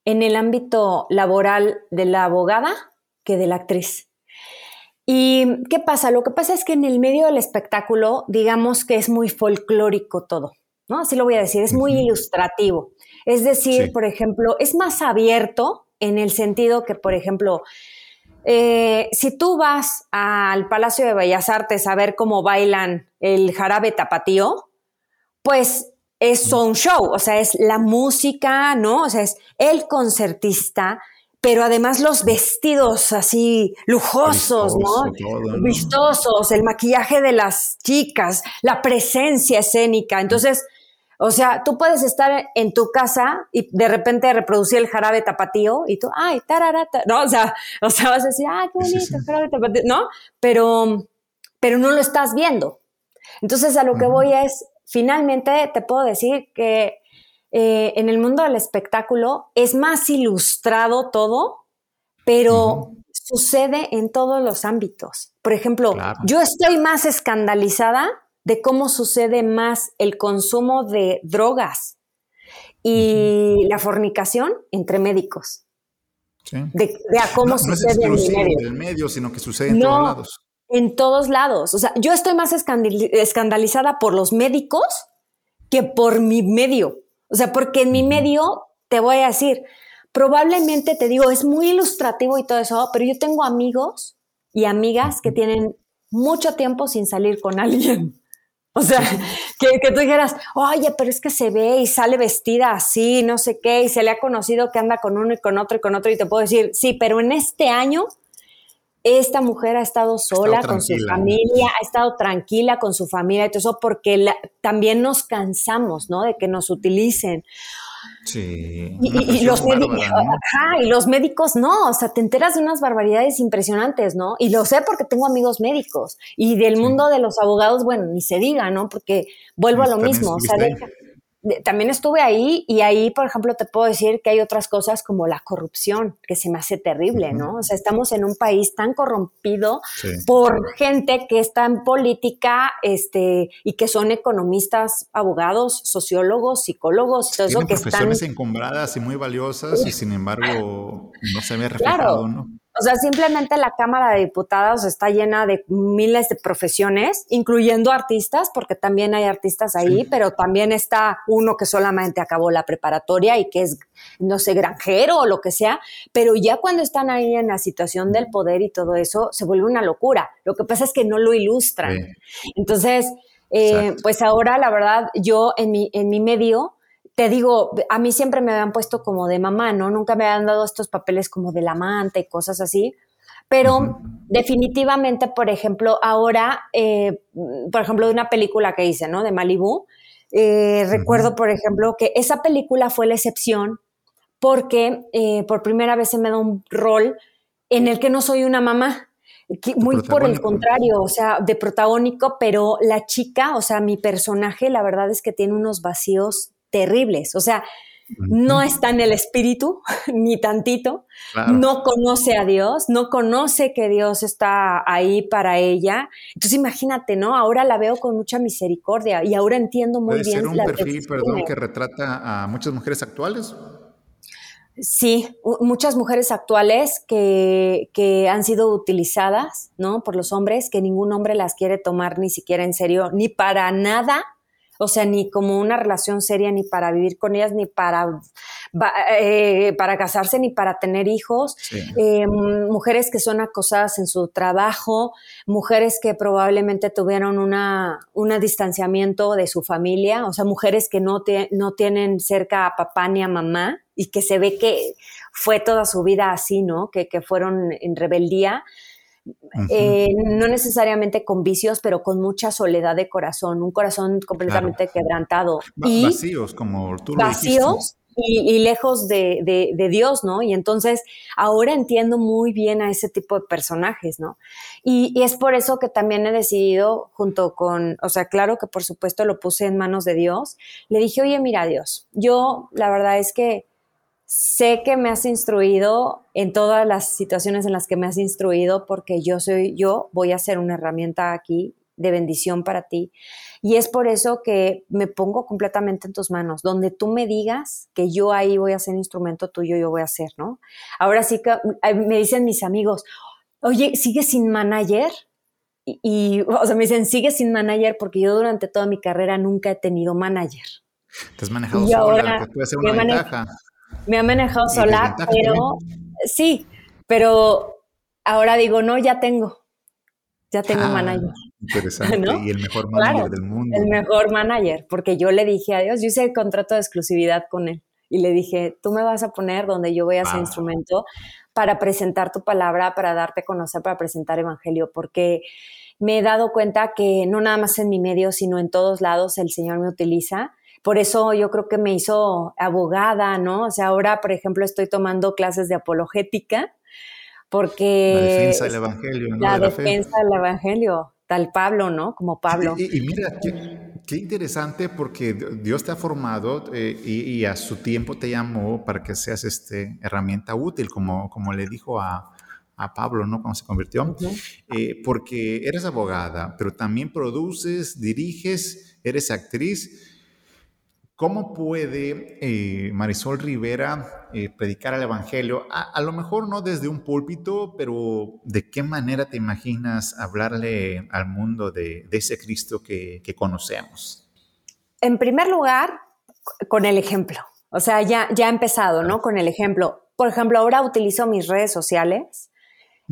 en el ámbito laboral de la abogada que de la actriz. ¿Y qué pasa? Lo que pasa es que en el medio del espectáculo, digamos que es muy folclórico todo, ¿no? Así lo voy a decir, es muy ilustrativo. Es decir, por ejemplo, es más abierto en el sentido que, por ejemplo, eh, si tú vas al Palacio de Bellas Artes a ver cómo bailan el jarabe tapatío, pues es un show, o sea, es la música, ¿no? O sea, es el concertista, pero además los vestidos así lujosos, ¿no? Vistosos, el maquillaje de las chicas, la presencia escénica. Entonces, o sea, tú puedes estar en tu casa y de repente reproducir el jarabe tapatío y tú, ay, tararata, no, o sea, o sea, vas a decir, ah, qué bonito, el jarabe tapatío, ¿no? Pero, pero no lo estás viendo. Entonces a lo que voy es, finalmente te puedo decir que eh, en el mundo del espectáculo es más ilustrado todo, pero sucede en todos los ámbitos. Por ejemplo, yo estoy más escandalizada de cómo sucede más el consumo de drogas y la fornicación entre médicos. De, a cómo sucede en el medio. el medio, sino que sucede en todos lados. En todos lados. O sea, yo estoy más escandalizada por los médicos que por mi medio. O sea, porque en mi medio, te voy a decir, probablemente te digo, es muy ilustrativo y todo eso, pero yo tengo amigos y amigas que tienen mucho tiempo sin salir con alguien. O sea, que, que, tú dijeras, oye, pero es que se ve y sale vestida así, no sé qué, y se le ha conocido que anda con uno y con otro y con otro, y te puedo decir, sí, pero en este año esta mujer ha estado sola con su familia, ha estado tranquila con su familia y todo eso porque también nos cansamos, ¿no? De que nos utilicen. Sí. Y, los médicos, y los médicos no, o sea, te enteras de unas barbaridades impresionantes, ¿no? Y lo sé porque tengo amigos médicos y del mundo de los abogados, bueno, ni se diga, ¿no? Porque vuelvo a lo mismo, o sea, también estuve ahí y ahí, por ejemplo, te puedo decir que hay otras cosas como la corrupción, que se me hace terrible, ¿no? O sea, estamos en un país tan corrompido por gente que está en política este, y que son economistas, abogados, sociólogos, psicólogos, todo eso que profesiones encumbradas y muy valiosas y sin embargo no se ve reflejado, ¿no? O sea, simplemente la Cámara de Diputados está llena de miles de profesiones, incluyendo artistas, porque también hay artistas ahí, pero también está uno que solamente acabó la preparatoria y que es, no sé, granjero o lo que sea, pero ya cuando están ahí en la situación del poder y todo eso, se vuelve una locura. Lo que pasa es que no lo ilustran. Entonces, eh, pues ahora, la verdad, yo en mi, en mi medio, te digo, a mí siempre me habían puesto como de mamá, ¿no? Nunca me habían dado estos papeles como de la amante y cosas así. Pero definitivamente, por ejemplo, ahora, eh, por ejemplo, de una película que hice, ¿no? De Malibu, eh, recuerdo, por ejemplo, que esa película fue la excepción porque eh, por primera vez se me da un rol en el que no soy una mamá. muy por el contrario, o sea, de protagónico, pero la chica, o sea, mi personaje, la verdad es que tiene unos vacíos terribles. O sea, no está en el espíritu, ni tantito, no conoce a Dios, no conoce que Dios está ahí para ella. Entonces imagínate, ¿no? Ahora la veo con mucha misericordia y ahora entiendo muy bien. Ser un perfil, perdón, que retrata a muchas mujeres actuales? Sí, muchas mujeres actuales que, que, han sido utilizadas, ¿no? Por los hombres, que ningún hombre las quiere tomar ni siquiera en serio, ni para nada o sea, ni como una relación seria, ni para vivir con ellas, ni para, eh, para casarse, ni para tener hijos, eh, mujeres que son acosadas en su trabajo, mujeres que probablemente tuvieron una, un distanciamiento de su familia, o sea, mujeres que no, no tienen cerca a papá ni a mamá y que se ve que fue toda su vida así, ¿no? Que, que fueron en rebeldía. Eh, no necesariamente con vicios, pero con mucha soledad de corazón, un corazón completamente quebrantado. y vacíos, como tú lo Vacíos y, lejos de, Dios, ¿no? Y entonces ahora entiendo muy bien a ese tipo de personajes, ¿no? Y, y, es por eso que también he decidido, junto con, o sea, claro que por supuesto lo puse en manos de Dios, le dije, oye, mira Dios, yo la verdad es que sé que me has instruido en todas las situaciones en las que me has instruido porque yo soy yo voy a ser una herramienta aquí de bendición para ti. Y es por eso que me pongo completamente en tus manos. Donde tú me digas que yo ahí voy a ser instrumento tuyo yo voy a ser no ahora sí que me dicen mis amigos oye sigue sin manager y, o sea me dicen sigue sin manager porque yo durante toda mi carrera nunca he tenido manager te has manejado sola, que puede ser una ventaja me ha manejado sola, pero sí, pero ahora digo, no, ya tengo, ya tengo un ah, manager. Interesante, y el mejor manager del mundo. El mejor manager, porque yo le dije a Dios, yo hice el contrato de exclusividad con él y le dije, tú me vas a poner donde yo voy a ser instrumento para presentar tu palabra, para darte a conocer, para presentar evangelio, porque me he dado cuenta que no nada más en mi medio, sino en todos lados el Señor me utiliza por eso yo creo que me hizo abogada, ¿no? O sea, ahora, por ejemplo, estoy tomando clases de apologética porque... La defensa del Evangelio, ¿no? La, defensa del Evangelio, tal Pablo, ¿no? Como Pablo. y, mira, qué, interesante porque Dios te ha formado eh, y, a su tiempo te llamó para que seas este, herramienta útil, como, como le dijo a, a Pablo, ¿no? Cuando se convirtió, eh, porque eres abogada, pero también produces, diriges, eres actriz. ¿Cómo puede eh, Marisol Rivera eh, predicar el Evangelio? A, lo mejor no desde un púlpito, pero ¿de qué manera te imaginas hablarle al mundo de, ese Cristo que, conocemos? En primer lugar, con el ejemplo. O sea, ya, ya ha empezado, ¿no? Con el ejemplo. Por ejemplo, ahora utilizo mis redes sociales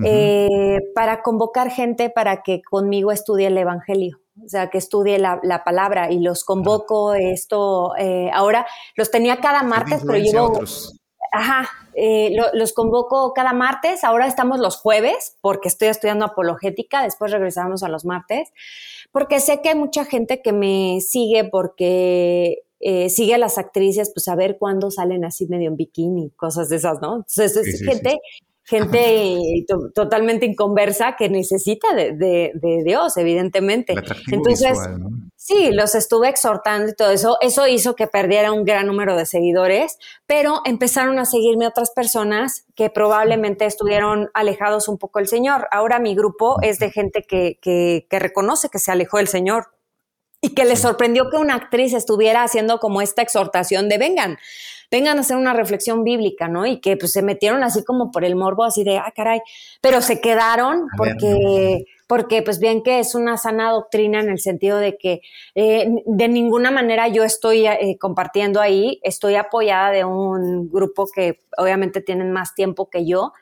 eh, para convocar gente para que conmigo estudie el Evangelio, o sea, que estudie la, palabra y los convoco esto. Eh, ahora los tenía cada martes, pero llevo... Ajá, eh, los convoco cada martes, ahora estamos los jueves porque estoy estudiando apologética, después regresamos a los martes, porque sé que hay mucha gente que me sigue porque sigue a las actrices, pues a ver cuándo salen así medio en bikini, cosas de esas, ¿no? Entonces es gente gente totalmente inconversa que necesita de, Dios, evidentemente. Entonces, sí, los estuve exhortando y todo eso. Eso hizo que perdiera un gran número de seguidores, pero empezaron a seguirme otras personas que probablemente estuvieron alejados un poco del Señor. Ahora mi grupo es de gente que, que, que reconoce que se alejó del Señor y que les sorprendió que una actriz estuviera haciendo como esta exhortación de vengan vengan a hacer una reflexión bíblica, ¿no? Y que pues se metieron así como por el morbo, así de, ah, caray, pero se quedaron porque, porque pues bien que es una sana doctrina en el sentido de que eh, de ninguna manera yo estoy eh, compartiendo ahí, estoy apoyada de un grupo que obviamente tienen más tiempo que yo,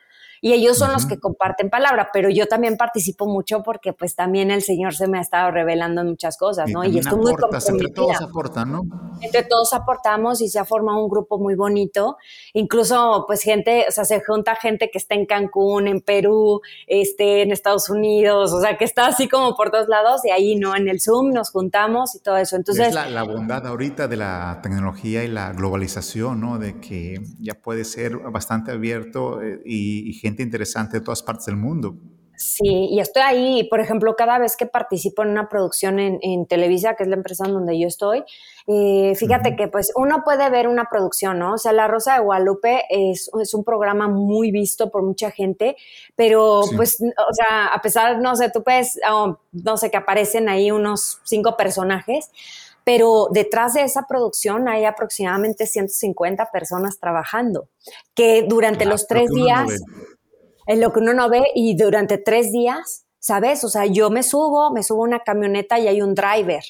y ellos son los que comparten palabra, pero yo también participo mucho porque pues también el Señor se me ha estado revelando en muchas cosas, ¿no? Y, estoy muy Entre todos aportan, ¿no? Entre todos aportamos y se ha formado un grupo muy bonito, incluso pues gente, o sea, se junta gente que está en Cancún, en Perú, este, en Estados Unidos, o sea, que está así como por todos lados y ahí, ¿no? En el Zoom nos juntamos y todo eso. Entonces... Es la, la bondad ahorita de la tecnología y la globalización, ¿no? De que ya puede ser bastante abierto eh, y, y gente interesante de todas partes del mundo. Sí, y estoy ahí, por ejemplo, cada vez que participo en una producción en, Televisa, que es la empresa en donde yo estoy, eh, fíjate que pues uno puede ver una producción, ¿no? O sea, La Rosa de Guadalupe es, es un programa muy visto por mucha gente, pero pues, o sea, a pesar, no sé, tú puedes, oh, no sé, que aparecen ahí unos cinco personajes, pero detrás de esa producción hay aproximadamente 150 personas trabajando, que durante los tres días en lo que uno no ve y durante tres días, ¿sabes? O sea, yo me subo, me subo a una camioneta y hay un driver.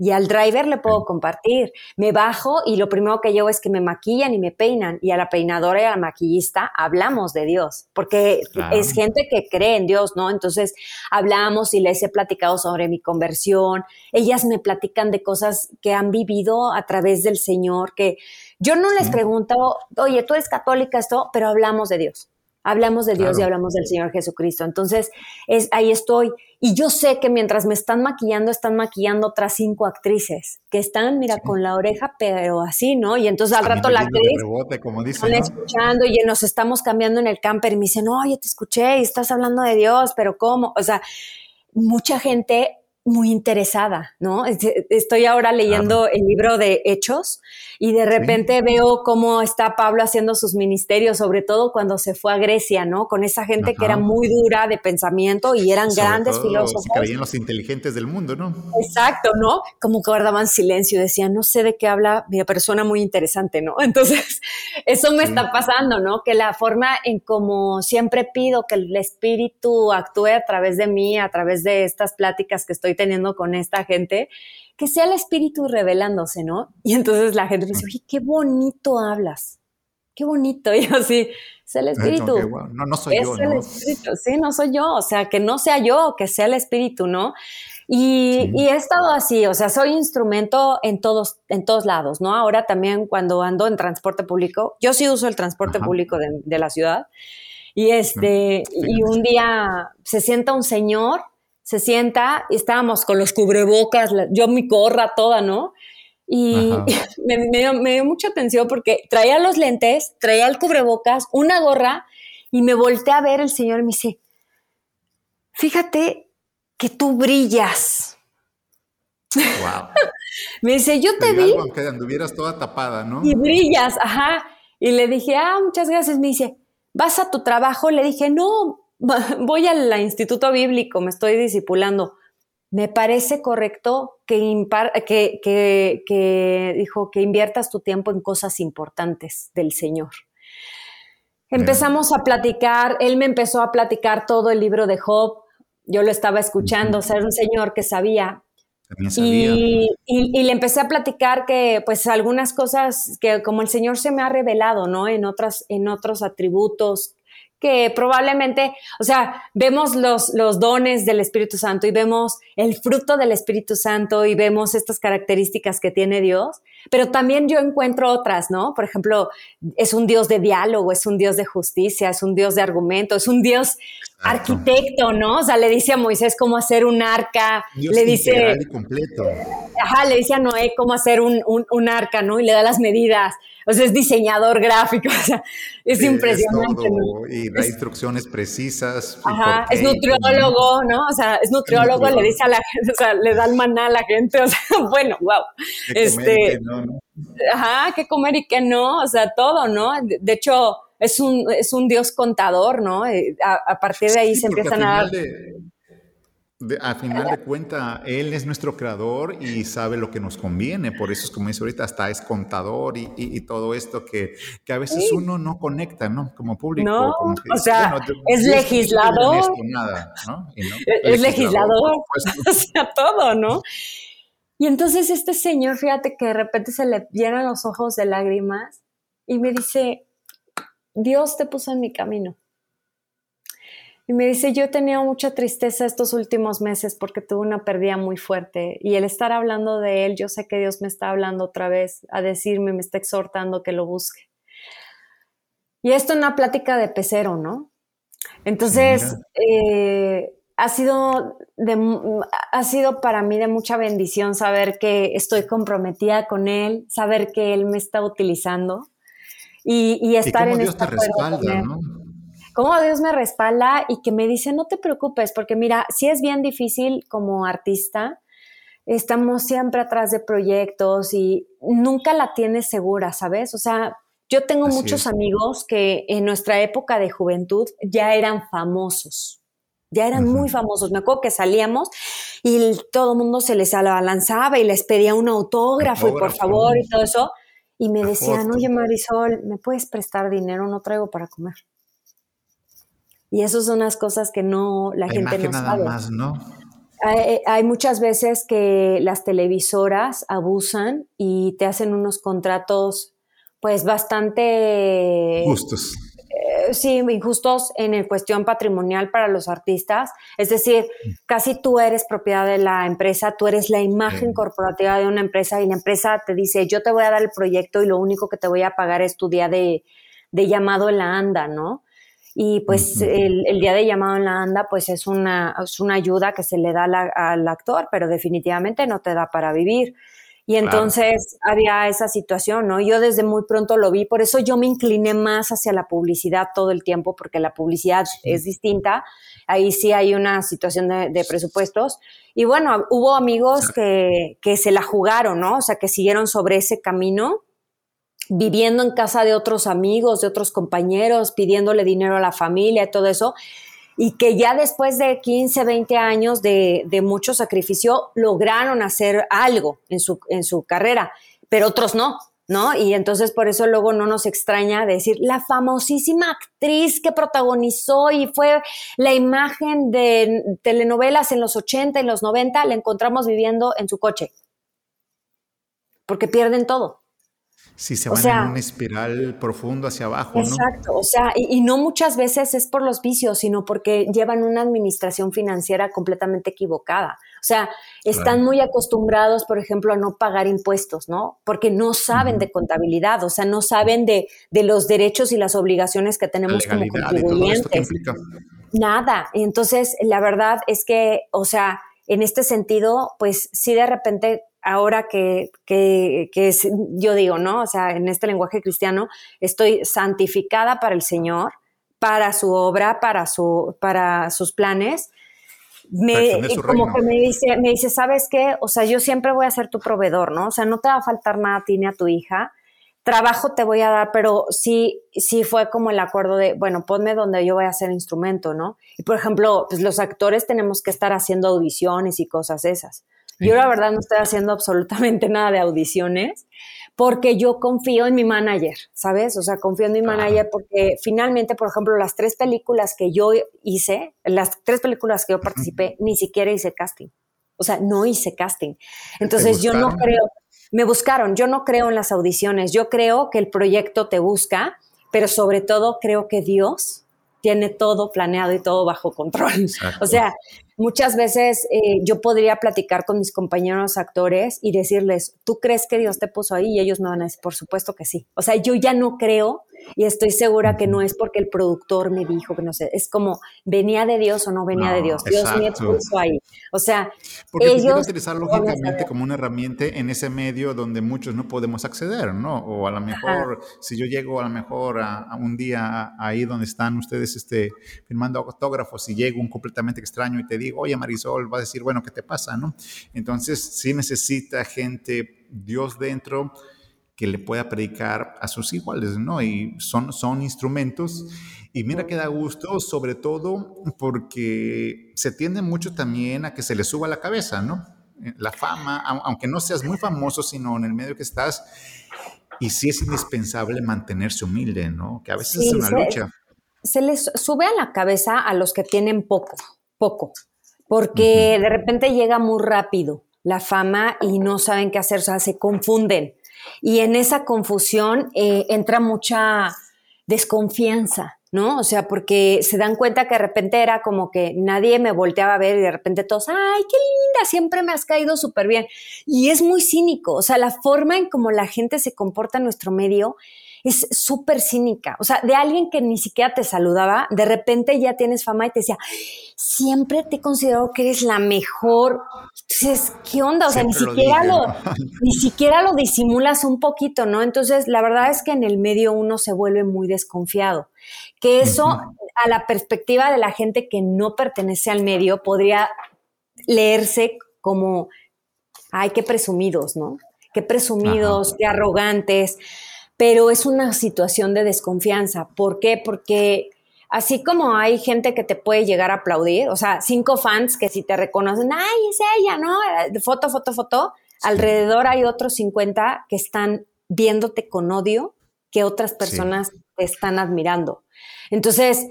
Y al driver le puedo compartir. Me bajo y lo primero que llevo es que me maquillan y me peinan. Y a la peinadora y a la maquillista hablamos de Dios, porque es gente que cree en Dios, ¿no? Entonces hablamos y les he platicado sobre mi conversión. Ellas me platican de cosas que han vivido a través del Señor, que yo no les pregunto, oye, tú eres católica, esto, pero hablamos de Dios hablamos de Dios y hablamos del Señor Jesucristo. Entonces, es, ahí estoy. Y yo sé que mientras me están maquillando, están maquillando otras cinco actrices que están, mira, con la oreja, pero así, ¿no? Y entonces al rato la actriz rebote, como están escuchando y nos estamos cambiando en el camper y me dicen, oye, te escuché y estás hablando de Dios, pero ¿cómo? O sea, mucha gente muy interesada, ¿no? Estoy ahora leyendo el libro de Hechos y de repente veo cómo está Pablo haciendo sus ministerios, sobre todo cuando se fue a Grecia, ¿no? Con esa gente que era muy dura de pensamiento y eran grandes filósofos. creían los inteligentes del mundo, ¿no? Exacto, ¿no? Como que guardaban silencio, decían, no sé de qué habla mi persona muy interesante, ¿no? Entonces, eso me está pasando, ¿no? Que la forma en como siempre pido que el espíritu actúe a través de mí, a través de estas pláticas que estoy teniendo con esta gente, que sea el espíritu revelándose, ¿no? Y entonces la gente dice, oye, qué bonito hablas, qué bonito. Y yo así, es el espíritu. No, no soy yo, ¿no? Sí, no soy yo, o sea, que no sea yo, que sea el espíritu, ¿no? Y, y, he estado así, o sea, soy instrumento en todos, en todos lados, ¿no? Ahora también cuando ando en transporte público, yo sí uso el transporte público de, de, la ciudad, y este, y un día se sienta un señor se sienta y estábamos con los cubrebocas, yo mi gorra toda, ¿no? Y me, dio, mucha atención porque traía los lentes, traía el cubrebocas, una gorra y me volteé a ver el señor y me dice, fíjate que tú brillas. Wow. me dice, yo te, vi. aunque anduvieras toda tapada, ¿no? Y brillas, ajá. Y le dije, ah, muchas gracias. Me dice, ¿vas a tu trabajo? Le dije, no, voy al instituto bíblico, me estoy discipulando. Me parece correcto que, que, que, dijo que inviertas tu tiempo en cosas importantes del Señor. Empezamos a platicar, él me empezó a platicar todo el libro de Job, yo lo estaba escuchando, o sea, era un señor que sabía. Y, y, le empecé a platicar que, pues, algunas cosas que como el Señor se me ha revelado, ¿no? En, otras, en otros atributos que probablemente, o sea, vemos los, los dones del Espíritu Santo y vemos el fruto del Espíritu Santo y vemos estas características que tiene Dios, pero también yo encuentro otras, ¿no? Por ejemplo, es un Dios de diálogo, es un Dios de justicia, es un Dios de argumento, es un Dios arquitecto, ¿no? O sea, le dice a Moisés cómo hacer un arca, le dice... completo. Ajá, le dice a Noé cómo hacer un, un, un arca, ¿no? Y le da las medidas o sea, es diseñador gráfico, o sea, es impresionante. y da instrucciones precisas. Ajá, es nutriólogo, ¿no? O sea, es nutriólogo, le dice a la gente, o sea, le da el maná a la gente, o sea, bueno, wow. este, no, Ajá, qué comer y qué no, o sea, todo, ¿no? De, hecho, es un, es un dios contador, ¿no? Eh, a, partir de ahí se empiezan a dar a final de cuenta, Él es nuestro creador y sabe lo que nos conviene. Por eso es como dice ahorita, hasta es contador y, todo esto que, que, a veces uno no conecta, ¿no? Como público. No, o sea, es legislador. Es legislador. o sea, todo, ¿no? Y entonces este señor, fíjate que de repente se le llenan los ojos de lágrimas y me dice, Dios te puso en mi camino. Y me dice, yo he tenido mucha tristeza estos últimos meses porque tuve una pérdida muy fuerte y el estar hablando de él, yo sé que Dios me está hablando otra vez a decirme, me está exhortando que lo busque. Y esto en una plática de pecero, ¿no? Entonces, eh, ha, sido ha sido para mí de mucha bendición saber que estoy comprometida con él, saber que él me está utilizando y, estar en Dios te respalda, ¿no? Cómo Dios me respalda y que me dice, no te preocupes, porque mira, si es bien difícil como artista, estamos siempre atrás de proyectos y nunca la tienes segura, ¿sabes? O sea, yo tengo muchos amigos que en nuestra época de juventud ya eran famosos, ya eran muy famosos. Me acuerdo que salíamos y todo el mundo se les lanzaba y les pedía un autógrafo, y por favor y todo eso. Y me decían, oye Marisol, ¿me puedes prestar dinero? No traigo para comer. Y eso son unas cosas que no la, gente no nada Más, ¿no? Hay, muchas veces que las televisoras abusan y te hacen unos contratos pues bastante justos. Eh, sí, injustos en el cuestión patrimonial para los artistas. Es decir, mm. casi tú eres propiedad de la empresa, tú eres la imagen corporativa de una empresa y la empresa te dice, yo te voy a dar el proyecto y lo único que te voy a pagar es tu día de, de llamado en la ANDA, ¿no? Y pues el, día de llamado en la anda pues es una, es una ayuda que se le da al actor, pero definitivamente no te da para vivir. Y entonces había esa situación, ¿no? Yo desde muy pronto lo vi, por eso yo me incliné más hacia la publicidad todo el tiempo, porque la publicidad es distinta. Ahí sí hay una situación de, de presupuestos. Y bueno, hubo amigos que, que se la jugaron, ¿no? O sea, que siguieron sobre ese camino viviendo en casa de otros amigos, de otros compañeros, pidiéndole dinero a la familia y todo eso, y que ya después de 15, 20 años de, mucho sacrificio lograron hacer algo en su, en su carrera, pero otros no, ¿no? Y entonces por eso luego no nos extraña decir la famosísima actriz que protagonizó y fue la imagen de telenovelas en los 80 y los 90, la encontramos viviendo en su coche, porque pierden todo. Sí, se van en una espiral profundo hacia abajo, exacto, o sea, y, no muchas veces es por los vicios, sino porque llevan una administración financiera completamente equivocada. O sea, están muy acostumbrados, por ejemplo, a no pagar impuestos, ¿no? Porque no saben de contabilidad, o sea, no saben de, de, los derechos y las obligaciones que tenemos como contribuyentes. Nada. Entonces, la verdad es que, o sea, en este sentido, pues sí de repente ahora que, que, es, yo digo, ¿no? O sea, en este lenguaje cristiano, estoy santificada para el Señor, para su obra, para, su, para sus planes. me, como que me dice, me dice, ¿sabes qué? O sea, yo siempre voy a ser tu proveedor, ¿no? O sea, no te va a faltar nada a ti ni a tu hija. Trabajo te voy a dar, pero sí, sí fue como el acuerdo de, bueno, ponme donde yo voy a hacer instrumento, ¿no? Y por ejemplo, pues los actores tenemos que estar haciendo audiciones y cosas esas. Yo la verdad no estoy haciendo absolutamente nada de audiciones porque yo confío en mi manager, ¿sabes? O sea, confío en mi manager porque finalmente, por ejemplo, las tres películas que yo hice, las tres películas que yo participé, ni siquiera hice casting. O sea, no hice casting. Entonces yo no creo, me buscaron, yo no creo en las audiciones, yo creo que el proyecto te busca, pero sobre todo creo que Dios tiene todo planeado y todo bajo control. O sea, muchas veces eh, yo podría platicar con mis compañeros actores y decirles, ¿tú crees que Dios te puso ahí? Y ellos me van a decir, por supuesto que sí. O sea, yo ya no creo y estoy segura que no es porque el productor me dijo que no sé, es como venía de Dios o no venía de Dios. Dios me puso ahí. O sea, porque ellos utilizar lógicamente como una herramienta en ese medio donde muchos no podemos acceder, ¿no? O a lo mejor si yo llego a lo mejor a, un día ahí donde están ustedes este firmando autógrafos y llego un completamente extraño y te digo, "Oye, Marisol", va a decir, "Bueno, ¿qué te pasa?", ¿no? Entonces, sí necesita gente Dios dentro que le pueda predicar a sus iguales, ¿no? Y son, son instrumentos. Y mira que da gusto, sobre todo porque se tiende mucho también a que se le suba la cabeza, ¿no? Eh, la fama, aunque no seas muy famoso, sino en el medio que estás. Y sí es indispensable mantenerse humilde, ¿no? Que a veces es una lucha. Se les sube a la cabeza a los que tienen poco, poco, porque de repente llega muy rápido la fama y no saben qué hacer, o sea, se confunden. Y en esa confusión eh, entra mucha desconfianza, ¿no? O sea, porque se dan cuenta que de repente era como que nadie me volteaba a ver y de repente todos, ay, qué linda, siempre me has caído súper bien. Y es muy cínico, o sea, la forma en cómo la gente se comporta en nuestro medio es súper cínica. O sea, de alguien que ni siquiera te saludaba, de repente ya tienes fama y te decía, siempre te he considerado que eres la mejor. Entonces, ¿qué onda? O sea, ni siquiera lo, ni siquiera lo disimulas un poquito, ¿no? Entonces, la verdad es que en el medio uno se vuelve muy desconfiado. Que eso, a la perspectiva de la gente que no pertenece al medio, podría leerse como, ay, qué presumidos, ¿no? Qué presumidos, qué arrogantes pero es una situación de desconfianza. ¿Por qué? Porque así como hay gente que te puede llegar a aplaudir, o sea, cinco fans que si te reconocen, ay, es ella, ¿no? Foto, foto, foto, alrededor hay otros 50 que están viéndote con odio que otras personas te están admirando. Entonces,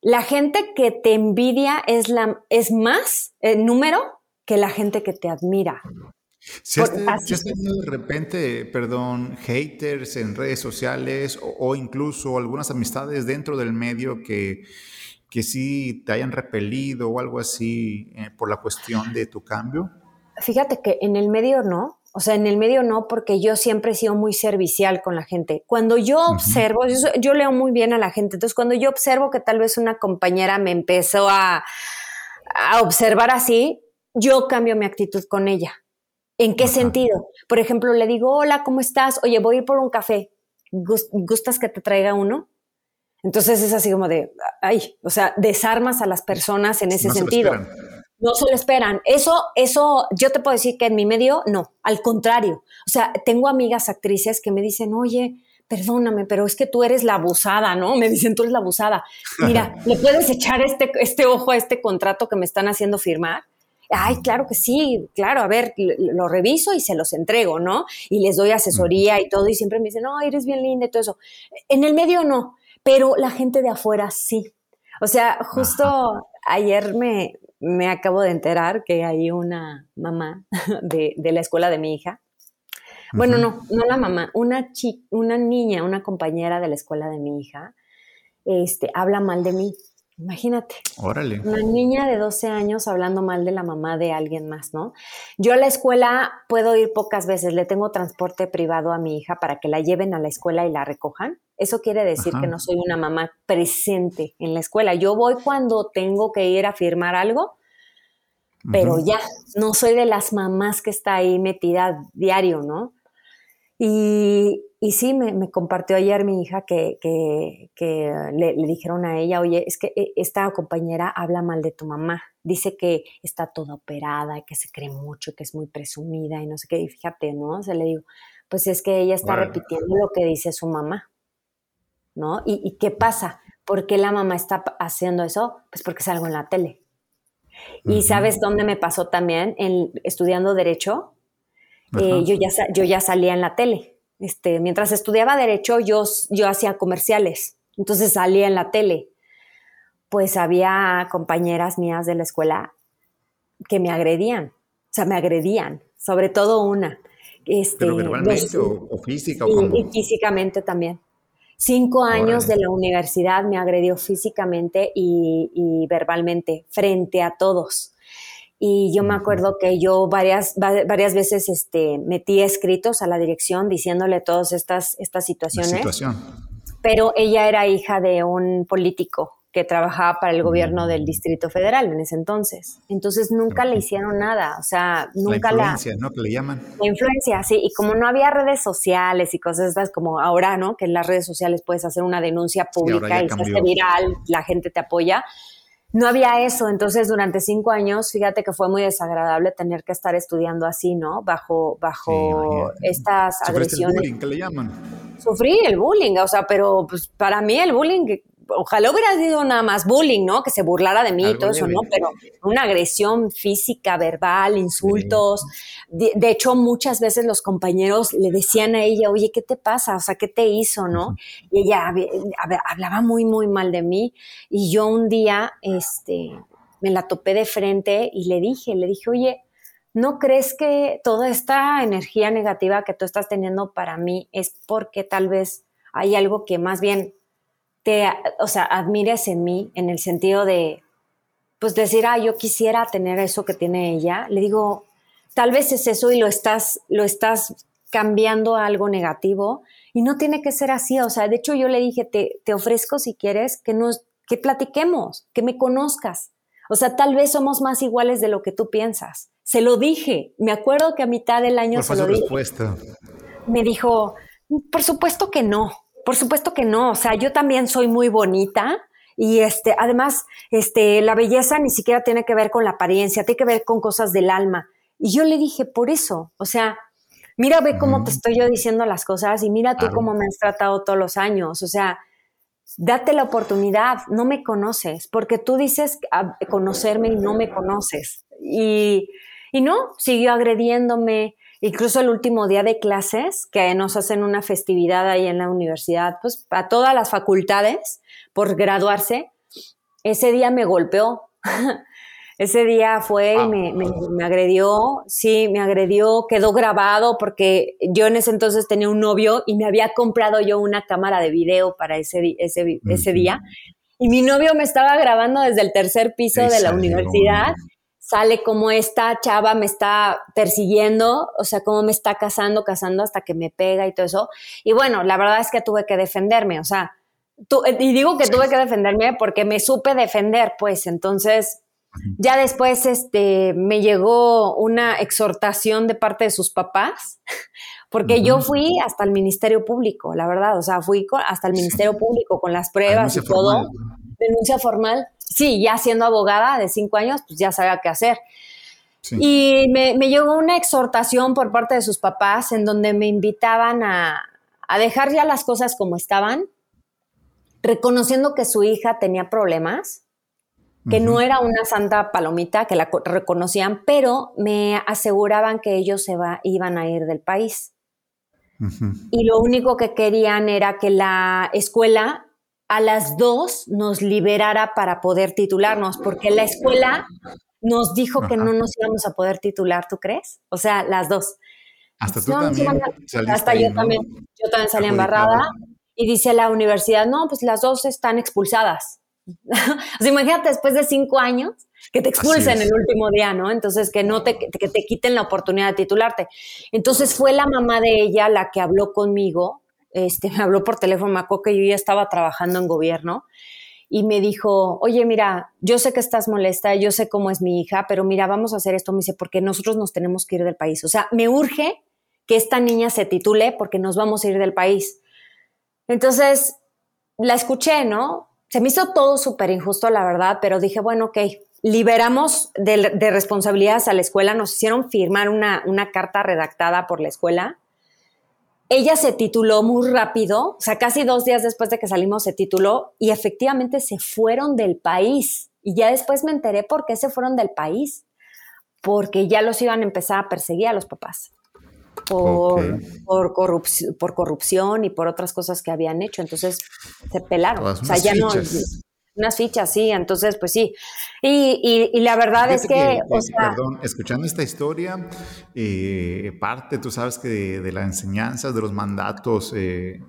la gente que te envidia es, la, es más el número que la gente que te admira. Si has, tenido de repente, perdón, haters en redes sociales o, incluso algunas amistades dentro del medio que, que sí te hayan repelido o algo así eh, por la cuestión de tu cambio? Fíjate que en el medio no, o sea, en el medio no, porque yo siempre he sido muy servicial con la gente. Cuando yo observo, yo, leo muy bien a la gente, entonces cuando yo observo que tal vez una compañera me empezó a, a observar así, yo cambio mi actitud con ella. ¿En qué sentido? Por ejemplo, le digo, hola, ¿cómo estás? Oye, voy a ir por un café. ¿Gustas que te traiga uno? Entonces es así como de, ay, o sea, desarmas a las personas en ese sentido. no se lo esperan. Eso, eso, yo te puedo decir que en mi medio, no, al contrario. O sea, tengo amigas actrices que me dicen, oye, perdóname, pero es que tú eres la abusada, ¿no? Me dicen, tú eres la abusada. Mira, ¿le puedes echar este, este ojo a este contrato que me están haciendo firmar? Ay, claro que sí, claro, a ver, lo reviso y se los entrego, ¿no? Y les doy asesoría y todo, y siempre me dicen, no, eres bien linda y todo eso. En el medio no, pero la gente de afuera sí. O sea, justo ayer me, me acabo de enterar que hay una mamá de, de la escuela de mi hija. Bueno, no, no la mamá, una, una niña, una compañera de la escuela de mi hija, este, habla mal de mí. Imagínate. Órale. Una niña de 12 años hablando mal de la mamá de alguien más, ¿no? Yo a la escuela puedo ir pocas veces, le tengo transporte privado a mi hija para que la lleven a la escuela y la recojan. Eso quiere decir que no soy una mamá presente en la escuela. Yo voy cuando tengo que ir a firmar algo, pero ya, no soy de las mamás que está ahí metida diario, ¿no? Y y sí, me, compartió ayer mi hija que, le, dijeron a ella, oye, es que eh, esta compañera habla mal de tu mamá, dice que está toda operada, que se cree mucho, que es muy presumida y no sé qué, y fíjate, ¿no? se le digo, pues es que ella está repitiendo lo que dice su mamá, ¿no? ¿Y, qué pasa? ¿Por qué la mamá está haciendo eso? Pues porque salgo en la tele. Y sabes dónde me pasó también, en, estudiando derecho, eh, yo, ya, yo ya salía en la tele este, mientras estudiaba derecho, yo, yo hacía comerciales, entonces salía en la tele. Pues había compañeras mías de la escuela que me agredían, o sea, me agredían, sobre todo una. Este, ¿Pero verbalmente o, física? y físicamente también. Cinco años de la universidad me agredió físicamente y, y verbalmente frente a todos. Y yo me acuerdo que yo varias, varias veces este, metí escritos a la dirección diciéndole todas estas, estas situaciones. Pero ella era hija de un político que trabajaba para el gobierno del Distrito Federal en ese entonces. Entonces nunca le hicieron nada, o sea, nunca la... influencia, ¿no? Que le llaman. La influencia, sí, y como no había redes sociales y cosas estas como ahora, ¿no? Que en las redes sociales puedes hacer una denuncia pública y se hace viral, la gente te apoya no había eso, entonces durante cinco años, fíjate que fue muy desagradable tener que estar estudiando así, ¿no? Bajo, bajo estas agresiones. El bullying, ¿qué le llaman? Sufrí el bullying, o sea, pero pues para mí el bullying ojalá hubiera sido nada más bullying, ¿no? Que se burlara de mí y todo eso, ¿no? Pero una agresión física, verbal, insultos. De, hecho, muchas veces los compañeros le decían a ella, oye, ¿qué te pasa? O sea, ¿qué te hizo, no? Y ella hablaba muy, muy mal de mí. Y yo un día, este, me la topé de frente y le dije, le dije, oye, ¿no crees que toda esta energía negativa que tú estás teniendo para mí es porque tal vez hay algo que más bien o sea, admires en mí en el sentido de, pues decir, ah, yo quisiera tener eso que tiene ella, le digo, tal vez es eso y lo estás, lo estás cambiando a algo negativo y no tiene que ser así, o sea, de hecho yo le dije, te, te ofrezco si quieres que nos, que platiquemos, que me conozcas. O sea, tal vez somos más iguales de lo que tú piensas. Se lo dije. Me acuerdo que a mitad del año se lo dije. Respuesta? Me dijo, por supuesto que no. Por supuesto que no, o sea, yo también soy muy bonita y este, además, este, la belleza ni siquiera tiene que ver con la apariencia, tiene que ver con cosas del alma. Y yo le dije, por eso, o sea, mira, ve cómo te estoy yo diciendo las cosas y mira tú cómo me has tratado todos los años, o sea, date la oportunidad, no me conoces, porque tú dices conocerme y no me conoces. Y, y no, siguió agrediéndome, Incluso el último día de clases, que nos hacen una festividad ahí en la universidad, pues a todas las facultades por graduarse, ese día me golpeó. ese día fue y me, me, agredió, sí, me agredió, quedó grabado porque yo en ese entonces tenía un novio y me había comprado yo una cámara de video para ese, ese, ese día. Y mi novio me estaba grabando desde el tercer piso de la universidad sale como esta chava me está persiguiendo, o sea, como me está cazando, cazando hasta que me pega y todo eso. Y bueno, la verdad es que tuve que defenderme, o sea, y digo que tuve que defenderme porque me supe defender, pues entonces ya después este, me llegó una exhortación de parte de sus papás, porque yo fui hasta el Ministerio Público, la verdad, o sea, fui hasta el Ministerio Público con las pruebas y todo, denuncia formal sí, ya siendo abogada de cinco años, pues ya sabía qué hacer. Y me, llegó una exhortación por parte de sus papás en donde me invitaban a, dejar ya las cosas como estaban, reconociendo que su hija tenía problemas, que no era una santa palomita, que la reconocían, pero me aseguraban que ellos se iban a ir del país. Y lo único que querían era que la escuela a las dos nos liberara para poder titularnos, porque la escuela nos dijo que no nos íbamos a poder titular, ¿tú crees? O sea, las dos. Hasta tú también. hasta yo también. Yo también salí embarrada. Y dice la universidad, no, pues las dos están expulsadas. o sea, imagínate después de cinco años que te expulsen el último día, ¿no? Entonces, que no te, que te quiten la oportunidad de titularte. Entonces fue la mamá de ella la que habló conmigo este, me habló por teléfono, me acuerdo que yo ya estaba trabajando en gobierno y me dijo, oye, mira, yo sé que estás molesta, yo sé cómo es mi hija, pero mira, vamos a hacer esto. Me dice, porque nosotros nos tenemos que ir del país. O sea, me urge que esta niña se titule porque nos vamos a ir del país. Entonces, la escuché, ¿no? Se me hizo todo súper injusto, la verdad, pero dije, bueno, ok, liberamos de, responsabilidades a la escuela, nos hicieron firmar una, una carta redactada por la escuela. Ella se tituló muy rápido, o sea, casi dos días después de que salimos se tituló y efectivamente se fueron del país. Y ya después me enteré por qué se fueron del país, porque ya los iban a empezar a perseguir a los papás por, por, corrupción y por otras cosas que habían hecho. Entonces se pelaron. o sea, ya no. Unas fichas, sí, entonces, pues sí. Y, la verdad es que, Perdón, escuchando esta historia, eh, parte, tú sabes que de, las enseñanzas, de los mandatos eh,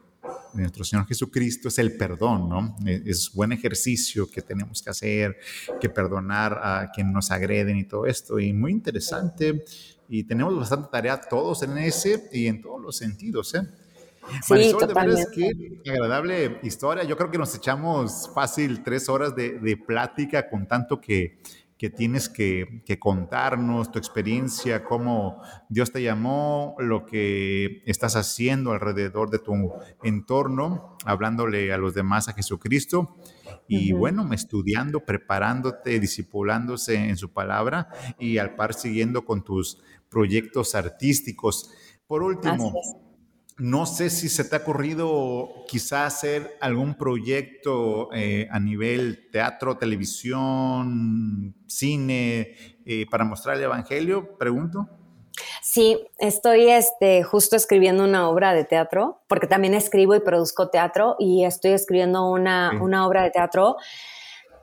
de nuestro Señor Jesucristo es el perdón, ¿no? E, es buen ejercicio que tenemos que hacer, que perdonar a quien nos agreden y todo esto. Y muy interesante y tenemos bastante tarea todos en ese y en todos los sentidos, ¿eh? Sí, Marisol, de verdad es que agradable historia. Yo creo que nos echamos fácil tres horas de, de plática con tanto que, que tienes que, que, contarnos, tu experiencia, cómo Dios te llamó, lo que estás haciendo alrededor de tu entorno, hablándole a los demás a Jesucristo. Y bueno, estudiando, preparándote, disipulándose en su palabra y al par siguiendo con tus proyectos artísticos. Por último, no sé si se te ha ocurrido quizá hacer algún proyecto eh, a nivel teatro, televisión, cine, eh, para mostrar el Evangelio, pregunto. Sí, estoy este, justo escribiendo una obra de teatro, porque también escribo y produzco teatro, y estoy escribiendo una, una obra de teatro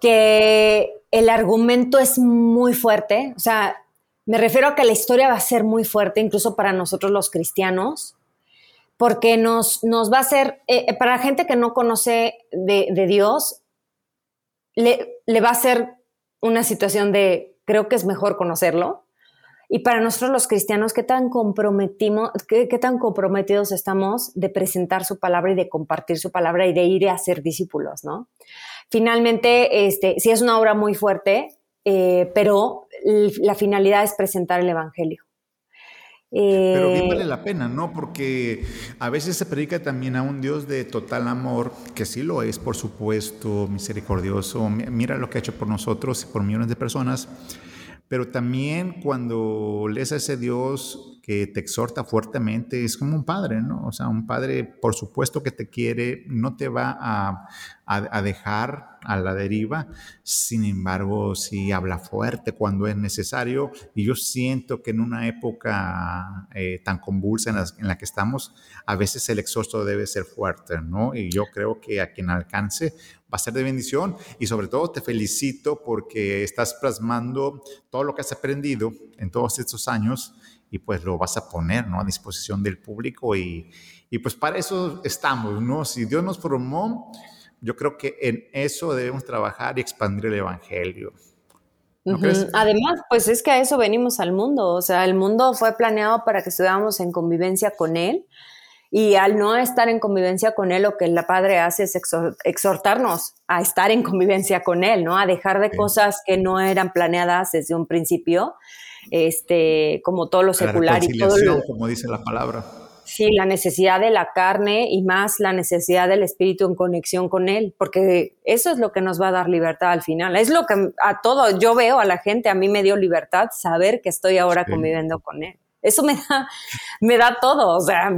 que el argumento es muy fuerte, o sea, me refiero a que la historia va a ser muy fuerte, incluso para nosotros los cristianos, porque nos, nos va a ser, eh, eh, para la gente que no conoce de, Dios, le, le, va a ser una situación de, creo que es mejor conocerlo. Y para nosotros los cristianos, ¿qué tan, comprometimos, qué, qué tan comprometidos estamos de presentar su palabra y de compartir su palabra y de ir a ser discípulos, ¿no? Finalmente, este, sí es una obra muy fuerte, eh, pero la finalidad es presentar el Evangelio. Pero bien eh, vale la pena, ¿no? Porque a veces se predica también a un Dios de total amor, que sí lo es, por supuesto, misericordioso. Mira lo que ha hecho por nosotros y por millones de personas. Pero también cuando lees a ese Dios que te exhorta fuertemente, es como un padre, ¿no? O sea, un padre, por supuesto que te quiere, no te va a, dejar a la deriva, sin embargo, sí habla fuerte cuando es necesario. Y yo siento que en una época eh, tan convulsa en la, en la, que estamos, a veces el exhorto debe ser fuerte, ¿no? Y yo creo que a quien alcance va a ser de bendición. Y sobre todo te felicito porque estás plasmando todo lo que has aprendido en todos estos años y pues lo vas a poner ¿no? a disposición del público y, y pues para eso estamos, ¿no? Si Dios nos formó, yo creo que en eso debemos trabajar y expandir el Evangelio. Además, pues es que a eso venimos al mundo, o sea, el mundo fue planeado para que estuviéramos en convivencia con Él y al no estar en convivencia con Él, lo que el Padre hace es exhortarnos a estar en convivencia con Él, ¿no? A dejar de cosas que no eran planeadas desde un principio este, como todo lo secular y todo lo, como dice la palabra. Sí, la necesidad de la carne y más la necesidad del espíritu en conexión con él, porque eso es lo que nos va a dar libertad al final. Es lo que a todo, yo veo a la gente, a mí me dio libertad saber que estoy ahora conviviendo con él. Eso me da, me da todo, o sea,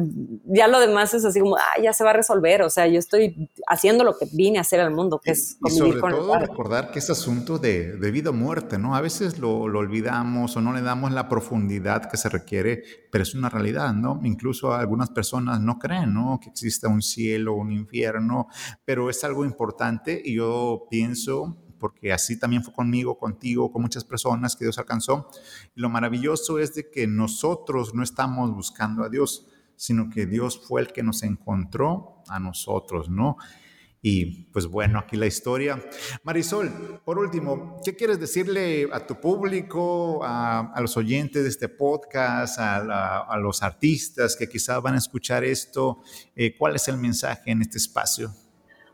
ya lo demás es así como, ah, ya se va a resolver, o sea, yo estoy haciendo lo que vine a hacer al mundo, que es convivir y sobre todo recordar que es asunto de, de vida o muerte, ¿no? A veces lo, lo, olvidamos o no le damos la profundidad que se requiere, pero es una realidad, ¿no? Incluso algunas personas no creen, ¿no? Que exista un cielo, un infierno, pero es algo importante y yo pienso porque así también fue conmigo, contigo, con muchas personas que Dios alcanzó. Y lo maravilloso es de que nosotros no estamos buscando a Dios, sino que Dios fue el que nos encontró a nosotros, ¿no? Y pues bueno, aquí la historia. Marisol, por último, ¿qué quieres decirle a tu público, a, los oyentes de este podcast, a, los artistas que quizás van a escuchar esto? Eh, ¿Cuál es el mensaje en este espacio?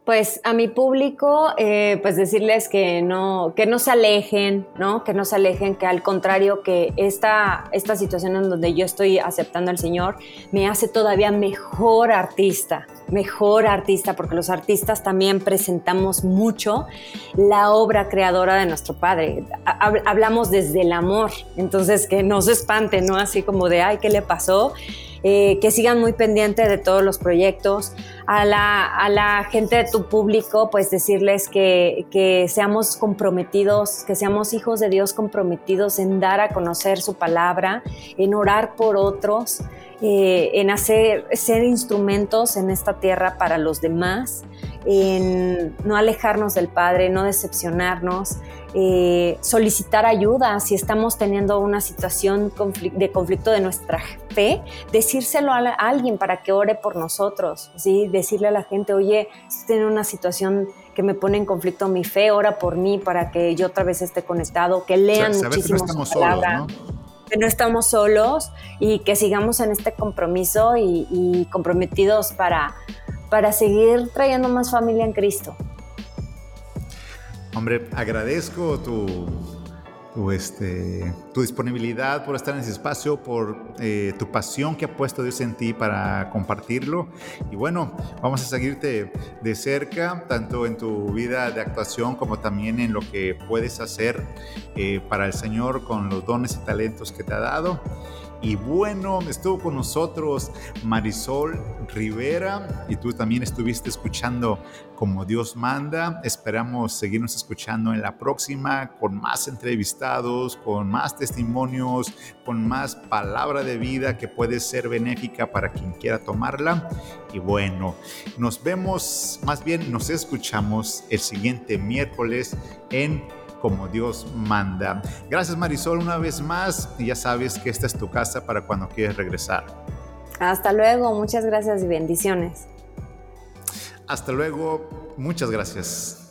Pues a mi público, eh, pues decirles que no, que no se alejen, ¿no? Que no se alejen, que al contrario, que esta, esta situación en donde yo estoy aceptando al Señor me hace todavía mejor artista, mejor artista, porque los artistas también presentamos mucho la obra creadora de nuestro Padre. Hablamos desde el amor, entonces que no se espante, ¿no? Así como de, ay, ¿qué le pasó? Eh, que sigan muy pendientes de todos los proyectos. A la, a la gente de tu público, pues decirles que, que, seamos comprometidos, que seamos hijos de Dios comprometidos en dar a conocer su palabra, en orar por otros, eh, en hacer ser instrumentos en esta tierra para los demás, en no alejarnos del Padre, no decepcionarnos, eh, solicitar ayuda si estamos teniendo una situación de conflicto de nuestra fe, decírselo a, alguien para que ore por nosotros, ¿sí? decirle a la gente, oye, estoy en una situación que me pone en conflicto mi fe, ora por mí para que yo otra vez esté conectado, que lean muchísimo su palabra. Que no estamos solos y que sigamos en este compromiso y, y comprometidos para, para seguir trayendo más familia en Cristo. Hombre, agradezco tu, tu, este, tu disponibilidad por estar en ese espacio, por eh, tu pasión que ha puesto Dios en ti para compartirlo. Y bueno, vamos a seguirte de cerca, tanto en tu vida de actuación como también en lo que puedes hacer eh, para el Señor con los dones y talentos que te ha dado. Y bueno, estuvo con nosotros Marisol Rivera y tú también estuviste escuchando como Dios manda. Esperamos seguirnos escuchando en la próxima con más entrevistados, con más testimonios, con más palabra de vida que puede ser benéfica para quien quiera tomarla. Y bueno, nos vemos, más bien nos escuchamos el siguiente miércoles en como Dios manda. Gracias Marisol una vez más y ya sabes que esta es tu casa para cuando quieres regresar. Hasta luego, muchas gracias y bendiciones. Hasta luego, muchas gracias.